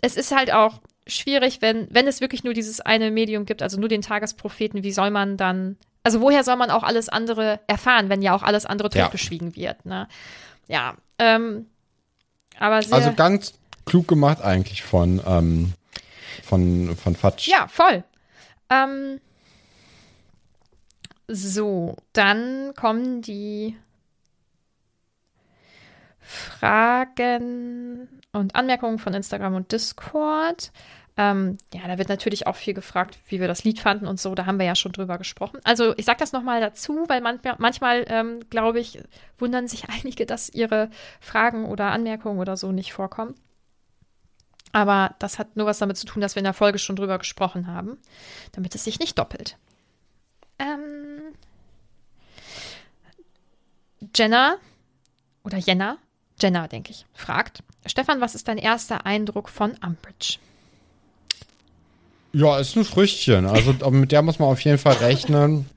es ist halt auch schwierig, wenn, wenn es wirklich nur dieses eine Medium gibt, also nur den Tagespropheten, wie soll man dann, also woher soll man auch alles andere erfahren, wenn ja auch alles andere Ja. totgeschwiegen wird, ne? Ja, ähm, aber sehr, Also ganz klug gemacht eigentlich von, ähm, von, von Fatsch. ja, voll. Ähm, so, dann kommen die Fragen und Anmerkungen von Instagram und Discord. Ähm, ja, da wird natürlich auch viel gefragt, wie wir das Lied fanden und so. Da haben wir ja schon drüber gesprochen. Also ich sage das nochmal dazu, weil manchmal, manchmal ähm, glaube ich, wundern sich einige, dass ihre Fragen oder Anmerkungen oder so nicht vorkommen. Aber das hat nur was damit zu tun, dass wir in der Folge schon drüber gesprochen haben, damit es sich nicht doppelt. Ähm, Jenna oder Jenna, Jenna, denke ich, fragt: Stefan, was ist dein erster Eindruck von Umbridge? Ja, ist ein Früchtchen. Also mit der muss man auf jeden Fall rechnen.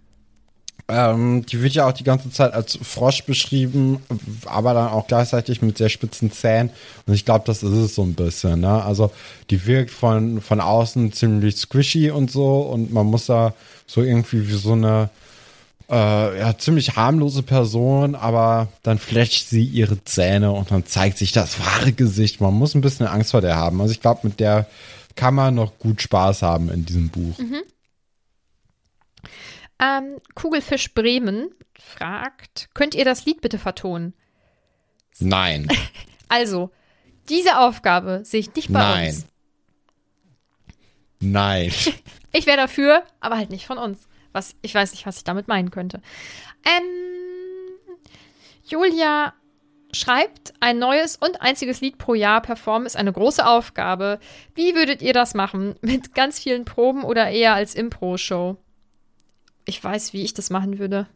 Ähm, die wird ja auch die ganze Zeit als Frosch beschrieben, aber dann auch gleichzeitig mit sehr spitzen Zähnen. Und ich glaube, das ist es so ein bisschen. Ne? Also die wirkt von, von außen ziemlich squishy und so. Und man muss da so irgendwie wie so eine äh, ja, ziemlich harmlose Person, aber dann flasht sie ihre Zähne und dann zeigt sich das wahre Gesicht. Man muss ein bisschen Angst vor der haben. Also ich glaube, mit der kann man noch gut Spaß haben in diesem Buch. Ähm, Kugelfisch Bremen fragt: Könnt ihr das Lied bitte vertonen? Nein. Also, diese Aufgabe sehe ich nicht bei Nein. uns. Nein. Ich wäre dafür, aber halt nicht von uns. Was, ich weiß nicht, was ich damit meinen könnte. Ähm, Julia schreibt, ein neues und einziges Lied pro Jahr performen ist eine große Aufgabe. Wie würdet ihr das machen? Mit ganz vielen Proben oder eher als Impro-Show? Ich weiß, wie ich das machen würde.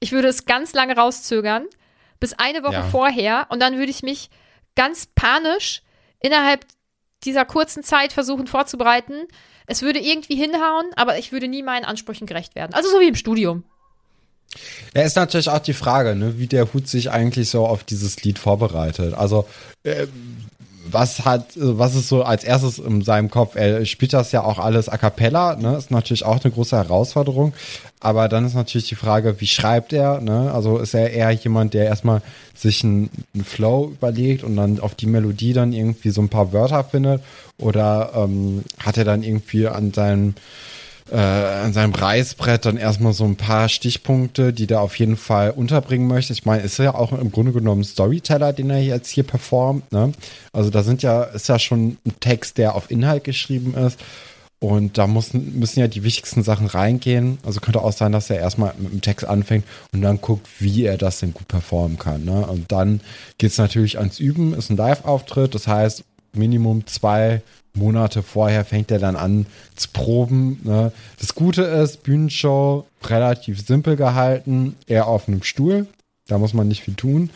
Ich würde es ganz lange rauszögern, bis eine Woche Ja. vorher, und dann würde ich mich ganz panisch innerhalb dieser kurzen Zeit versuchen vorzubereiten. Es würde irgendwie hinhauen, aber ich würde nie meinen Ansprüchen gerecht werden. Also so wie im Studium. Ja, ist natürlich auch die Frage, ne, wie der Hut sich eigentlich so auf dieses Lied vorbereitet. Also, äh, was hat, äh, was ist so als erstes in seinem Kopf? Er spielt das ja auch alles a cappella, ne? Ist natürlich auch eine große Herausforderung. Aber dann ist natürlich die Frage, wie schreibt er, ne? Also ist er eher jemand, der erstmal sich einen, Flow überlegt und dann auf die Melodie dann irgendwie so ein paar Wörter findet? Oder ähm, hat er dann irgendwie an seinem äh, an seinem Reißbrett dann erstmal so ein paar Stichpunkte, die der auf jeden Fall unterbringen möchte. Ich meine, ist ja auch im Grunde genommen Storyteller, den er jetzt hier performt. Ne? Also da sind ja, ist ja schon ein Text, der auf Inhalt geschrieben ist. Und da müssen, müssen ja die wichtigsten Sachen reingehen. Also könnte auch sein, dass er erstmal mit dem Text anfängt und dann guckt, wie er das denn gut performen kann. Ne? Und dann geht's natürlich ans Üben, ist ein Live-Auftritt. Das heißt, Minimum zwei Monate vorher fängt er dann an zu proben. Ne? Das Gute ist, Bühnenshow relativ simpel gehalten, eher auf einem Stuhl. Da muss man nicht viel tun.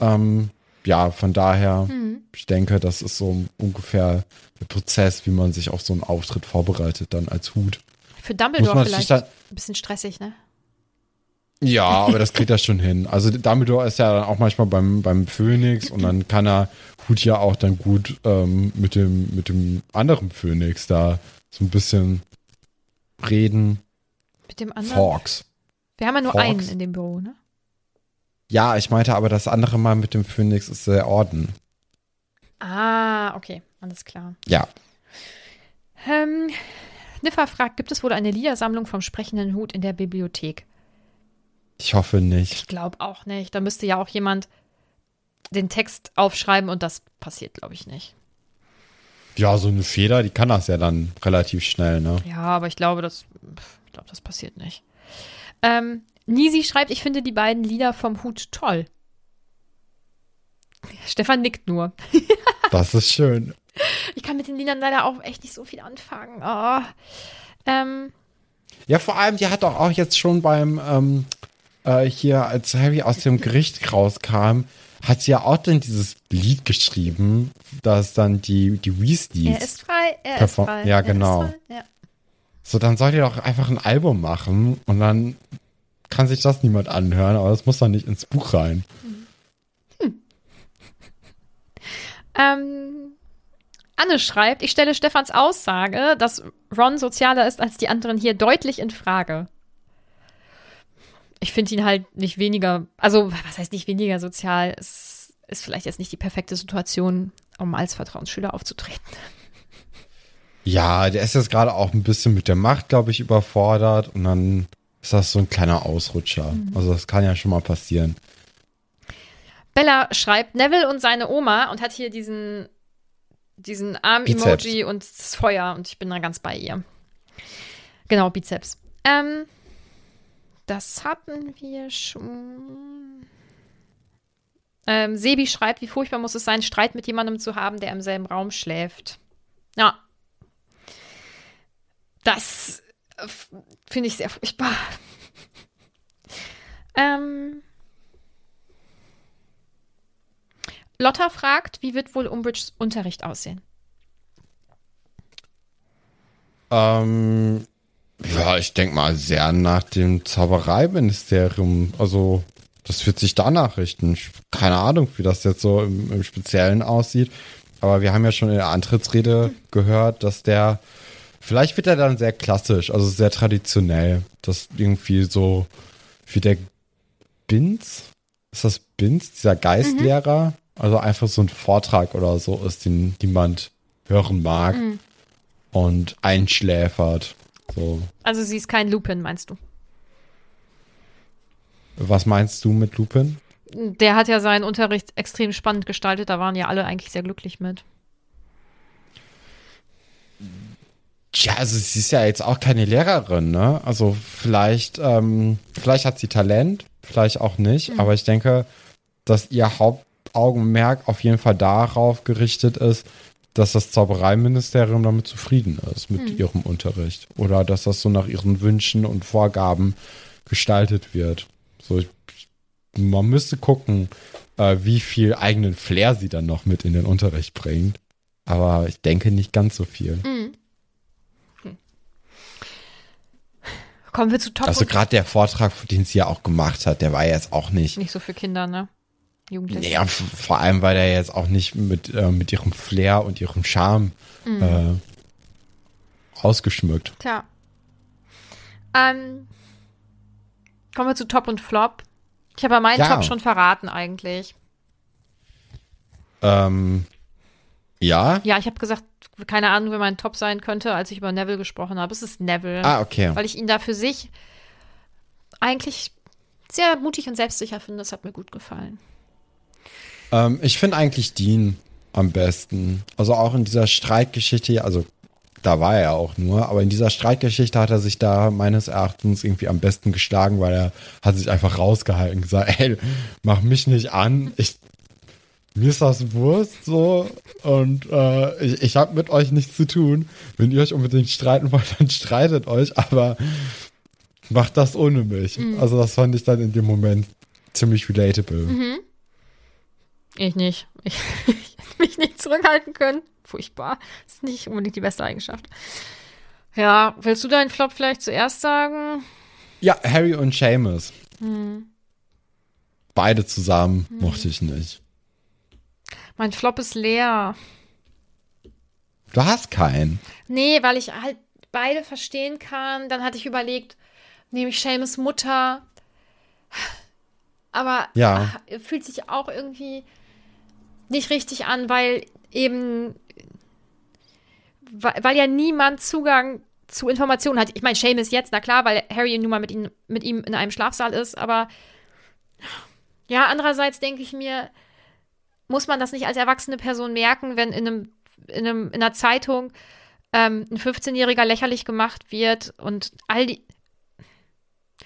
Ähm, ja, von daher, ich denke, das ist so ungefähr der Prozess, wie man sich auf so einen Auftritt vorbereitet, dann als Hut. Für Dumbledore vielleicht ein bisschen stressig, ne? Ja, aber das kriegt er schon hin. Also Dumbledore ist ja dann auch manchmal beim, beim Phönix und dann kann er Hut ja auch dann gut ähm, mit, dem, mit dem anderen Phönix da so ein bisschen reden. Mit dem anderen. Fox. Wir haben ja nur Fox. einen in dem Büro, ne? Ja, ich meinte aber das andere Mal mit dem Phönix ist der Orden. Ah, okay, alles klar. Ja. Ähm, Niffer fragt, gibt es wohl eine Liedersammlung vom sprechenden Hut in der Bibliothek? Ich hoffe nicht. Ich glaube auch nicht. Da müsste ja auch jemand den Text aufschreiben und das passiert, glaube ich, nicht. Ja, so eine Feder, die kann das ja dann relativ schnell, ne? Ja, aber ich glaube, das, ich glaube, das passiert nicht. Ähm, Nisi schreibt, ich finde die beiden Lieder vom Hut toll. Stefan nickt nur. Das ist schön. Ich kann mit den Liedern leider auch echt nicht so viel anfangen. Oh. Ähm, Ja, vor allem, die hat doch auch jetzt schon beim, ähm, äh, hier, als Harry aus dem Gericht rauskam, hat sie ja auch dann dieses Lied geschrieben, das dann die, die Weasleys. er ist frei, er ist frei. ja, genau. Frei, ja. So, dann soll die doch einfach ein Album machen und dann kann sich das niemand anhören, aber das muss dann nicht ins Buch rein. Ähm, Anne schreibt, ich stelle Stefans Aussage, dass Ron sozialer ist als die anderen hier deutlich in Frage. Ich finde ihn halt nicht weniger, also was heißt nicht weniger sozial? Es ist vielleicht jetzt nicht die perfekte Situation, um als Vertrauensschüler aufzutreten. Ja, der ist jetzt gerade auch ein bisschen mit der Macht, glaube ich, überfordert und dann ist das so ein kleiner Ausrutscher. Mhm. Also das kann ja schon mal passieren. Bella schreibt Neville und seine Oma und hat hier diesen, diesen Arm-Emoji und das Feuer und ich bin da ganz bei ihr. Genau, Bizeps. Ähm, das hatten wir schon. Ähm, Sebi schreibt, wie furchtbar muss es sein, Streit mit jemandem zu haben, der im selben Raum schläft. Ja. Das äh, finde ich sehr furchtbar. ähm. Lotta fragt, wie wird wohl Umbridges Unterricht aussehen? Ähm, ja, ich denke mal sehr nach dem Zaubereiministerium. Also, das wird sich danach richten. Ich, keine Ahnung, wie das jetzt so im, im Speziellen aussieht. Aber wir haben ja schon in der Antrittsrede gehört, dass der, vielleicht wird er dann sehr klassisch, also sehr traditionell. Das irgendwie so wie der Binz, ist das Binz, dieser Geistlehrer? Also einfach so ein Vortrag oder so ist, den niemand hören mag und einschläfert. So. Also sie ist kein Lupin, meinst du? Was meinst du mit Lupin? Der hat ja seinen Unterricht extrem spannend gestaltet, da waren ja alle eigentlich sehr glücklich mit. Tja, also sie ist ja jetzt auch keine Lehrerin, ne? Also vielleicht, ähm, vielleicht hat sie Talent, vielleicht auch nicht, aber ich denke, dass ihr Hauptaugenmerk auf jeden Fall darauf gerichtet ist, dass das Zaubereiministerium damit zufrieden ist mit ihrem Unterricht. Oder dass das so nach ihren Wünschen und Vorgaben gestaltet wird. So, ich, man müsste gucken, äh, wie viel eigenen Flair sie dann noch mit in den Unterricht bringt. Aber ich denke nicht ganz so viel. Kommen wir zu Top Also gerade der Vortrag, den sie ja auch gemacht hat, der war jetzt auch nicht. nicht so für Kinder, ne? Jugendliche. Ja, vor allem war der jetzt auch nicht mit, äh, mit ihrem Flair und ihrem Charme äh, ausgeschmückt. Tja. Ähm, kommen wir zu Top und Flop. Ich habe ja meinen Ja. Top schon verraten eigentlich. Ähm, ja. Ja, ich habe gesagt, keine Ahnung, wer mein Top sein könnte, als ich über Neville gesprochen habe. Es ist Neville. Ah, okay. Weil ich ihn da für sich eigentlich sehr mutig und selbstsicher finde. Das hat mir gut gefallen. Ähm, ich finde eigentlich Dean am besten. Also auch in dieser Streitgeschichte, also da war er auch nur, aber in dieser Streitgeschichte hat er sich da meines Erachtens irgendwie am besten geschlagen, weil er hat sich einfach rausgehalten und gesagt, ey, mach mich nicht an, ich mir ist das Wurst so und äh, ich, ich habe mit euch nichts zu tun. Wenn ihr euch unbedingt streiten wollt, dann streitet euch, aber macht das ohne mich. Also das fand ich dann in dem Moment ziemlich relatable. Ich nicht. Ich, ich hätte mich nicht zurückhalten können. Furchtbar. Ist nicht unbedingt die beste Eigenschaft. Ja, willst du deinen Flop vielleicht zuerst sagen? Ja, Harry und Seamus. Beide zusammen mochte ich nicht. Mein Flop ist leer. Du hast keinen. Nee, weil ich halt beide verstehen kann. Dann hatte ich überlegt, nehme ich Seamus Mutter. Aber Ja. ach, fühlt sich auch irgendwie nicht richtig an, weil eben, weil, weil ja niemand Zugang zu Informationen hat. Ich meine, Seamus jetzt, na klar, weil Harry nun mal mit, ihm mit ihm in einem Schlafsaal ist, aber ja, andererseits denke ich mir, muss man das nicht als erwachsene Person merken, wenn in einem, in einem in einer Zeitung ähm, ein 15-Jähriger lächerlich gemacht wird und all die.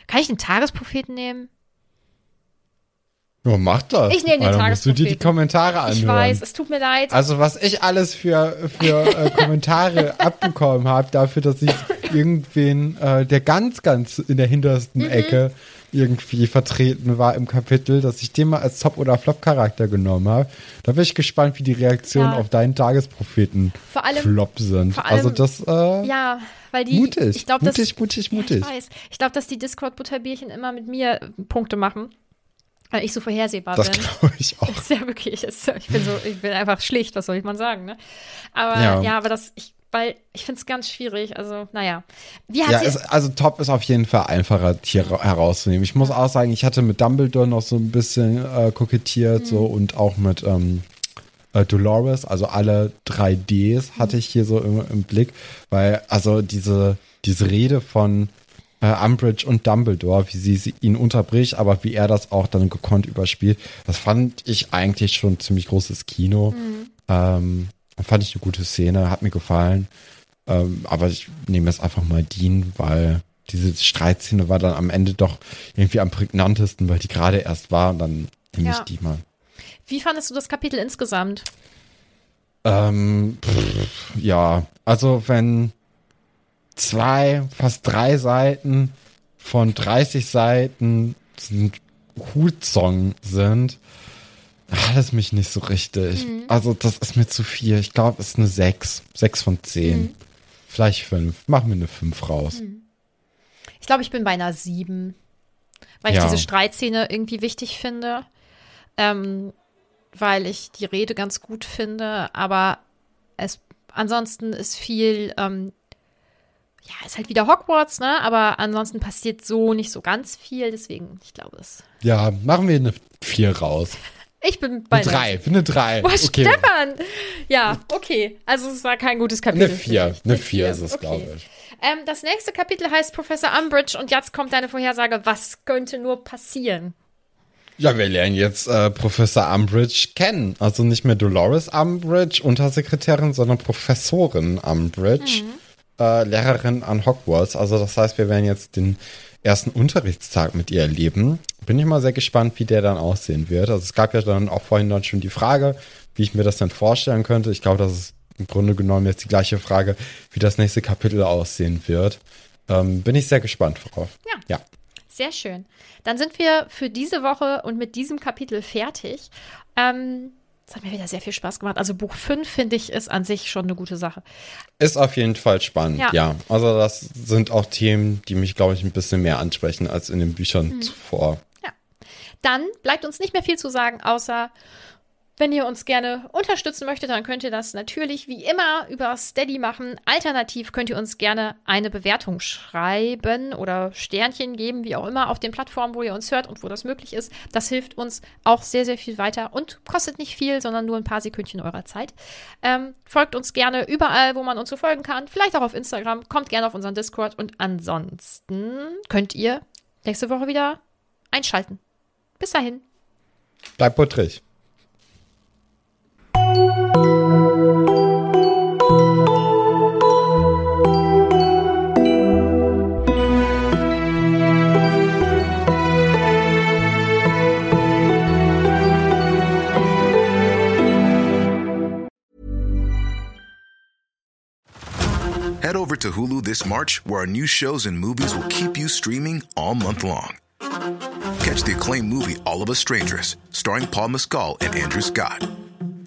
Kann ich den Tagespropheten nehmen? Oh, mach das. Ich nehm den dann musst du dir die Tagespropheten. Kommentare anhören. Ich weiß, es tut mir leid. Also was ich alles für, für äh, Kommentare abbekommen habe, dafür, dass ich irgendwen, äh, der ganz, ganz in der hintersten Mhm. Ecke irgendwie vertreten war im Kapitel, dass ich den mal als Top- oder Flop-Charakter genommen habe. Da bin ich gespannt, wie die Reaktionen Ja. auf deinen Tagespropheten Vor allem- Flop sind. vor allem- also das, äh, ja, weil die. mutig, ich glaub, mutig, dass, mutig, Ja, mutig. ich weiß. Ich glaube, dass die Discord-Butterbierchen immer mit mir Punkte machen. Weil ich so vorhersehbar Das bin. glaube ich auch. Das ist ja wirklich, ist, ich bin so, ich bin einfach schlicht, was soll ich mal sagen, ne? Aber Ja. ja, aber das, ich, weil ich finde es ganz schwierig. Also, naja. Ja, es, also Top ist auf jeden Fall einfacher hier ra- herauszunehmen. Ich muss auch sagen, ich hatte mit Dumbledore noch so ein bisschen äh, kokettiert so und auch mit ähm, äh, Dolores, also alle 3Ds hatte ich hier so im, im Blick, weil also diese, diese Rede von äh, Umbridge und Dumbledore, wie sie, sie ihn unterbricht, aber wie er das auch dann gekonnt überspielt, das fand ich eigentlich schon ziemlich großes Kino. Ähm, fand ich eine gute Szene, hat mir gefallen. Ähm, aber ich nehme jetzt einfach mal Dean, weil diese Streitszene war dann am Ende doch irgendwie am prägnantesten, weil die gerade erst war und dann nehme ich Ja. die mal. wie fandest du das Kapitel insgesamt? Ähm, pff, ja, also wenn zwei, fast drei Seiten von 30 Seiten ein Hutsong sind, hat es mich nicht so richtig. Also das ist mir zu viel. Ich glaube, es ist eine 6. 6 von 10. Vielleicht 5. Mach mir eine 5 raus. Ich glaube, ich bin bei einer 7. Weil ich Ja. diese Streitszene irgendwie wichtig finde. Ähm, weil ich die Rede ganz gut finde. Aber es ansonsten ist viel, ähm, ja, ist halt wieder Hogwarts, ne? Aber ansonsten passiert so nicht so ganz viel. Deswegen, ich glaube es. Ja, machen wir eine 4 raus. Ich bin bei Eine 3. Eine 3. Boah, Okay. Stefan! Ja, okay. Also es war kein gutes Kapitel. Eine 4. finde ich. Eine 4 ist es, okay. glaube ich. Ähm, das nächste Kapitel heißt Professor Umbridge und jetzt kommt deine Vorhersage. Was könnte nur passieren? Ja, wir lernen jetzt äh, Professor Umbridge kennen. Also nicht mehr Dolores Umbridge, Untersekretärin, sondern Professorin Umbridge, äh, Lehrerin an Hogwarts. Also das heißt, wir werden jetzt den ersten Unterrichtstag mit ihr erleben. Bin ich mal sehr gespannt, wie der dann aussehen wird. Also es gab ja dann auch vorhin dann schon die Frage, wie ich mir das dann vorstellen könnte. Ich glaube, das ist im Grunde genommen jetzt die gleiche Frage, wie das nächste Kapitel aussehen wird. Ähm, bin ich sehr gespannt drauf. Ja. Ja. Sehr schön. Dann sind wir für diese Woche und mit diesem Kapitel fertig. Ähm, das hat mir wieder sehr viel Spaß gemacht. Also Buch 5 finde ich ist an sich schon eine gute Sache. Ist auf jeden Fall spannend, Ja. ja. Also das sind auch Themen, die mich, glaube ich, ein bisschen mehr ansprechen als in den Büchern zuvor. Dann bleibt uns nicht mehr viel zu sagen, außer wenn ihr uns gerne unterstützen möchtet, dann könnt ihr das natürlich wie immer über Steady machen. Alternativ könnt ihr uns gerne eine Bewertung schreiben oder Sternchen geben, wie auch immer, auf den Plattformen, wo ihr uns hört und wo das möglich ist. Das hilft uns auch sehr, sehr viel weiter und kostet nicht viel, sondern nur ein paar Sekündchen eurer Zeit. Ähm, folgt uns gerne überall, wo man uns so folgen kann. Vielleicht auch auf Instagram. Kommt gerne auf unseren Discord. Und ansonsten könnt ihr nächste Woche wieder einschalten. Bis dahin. Bleib puttrig. Head over to Hulu this March, where our new shows and movies will keep you streaming all month long. Catch the acclaimed movie All of Us Strangers, starring Paul Mescal and Andrew Scott.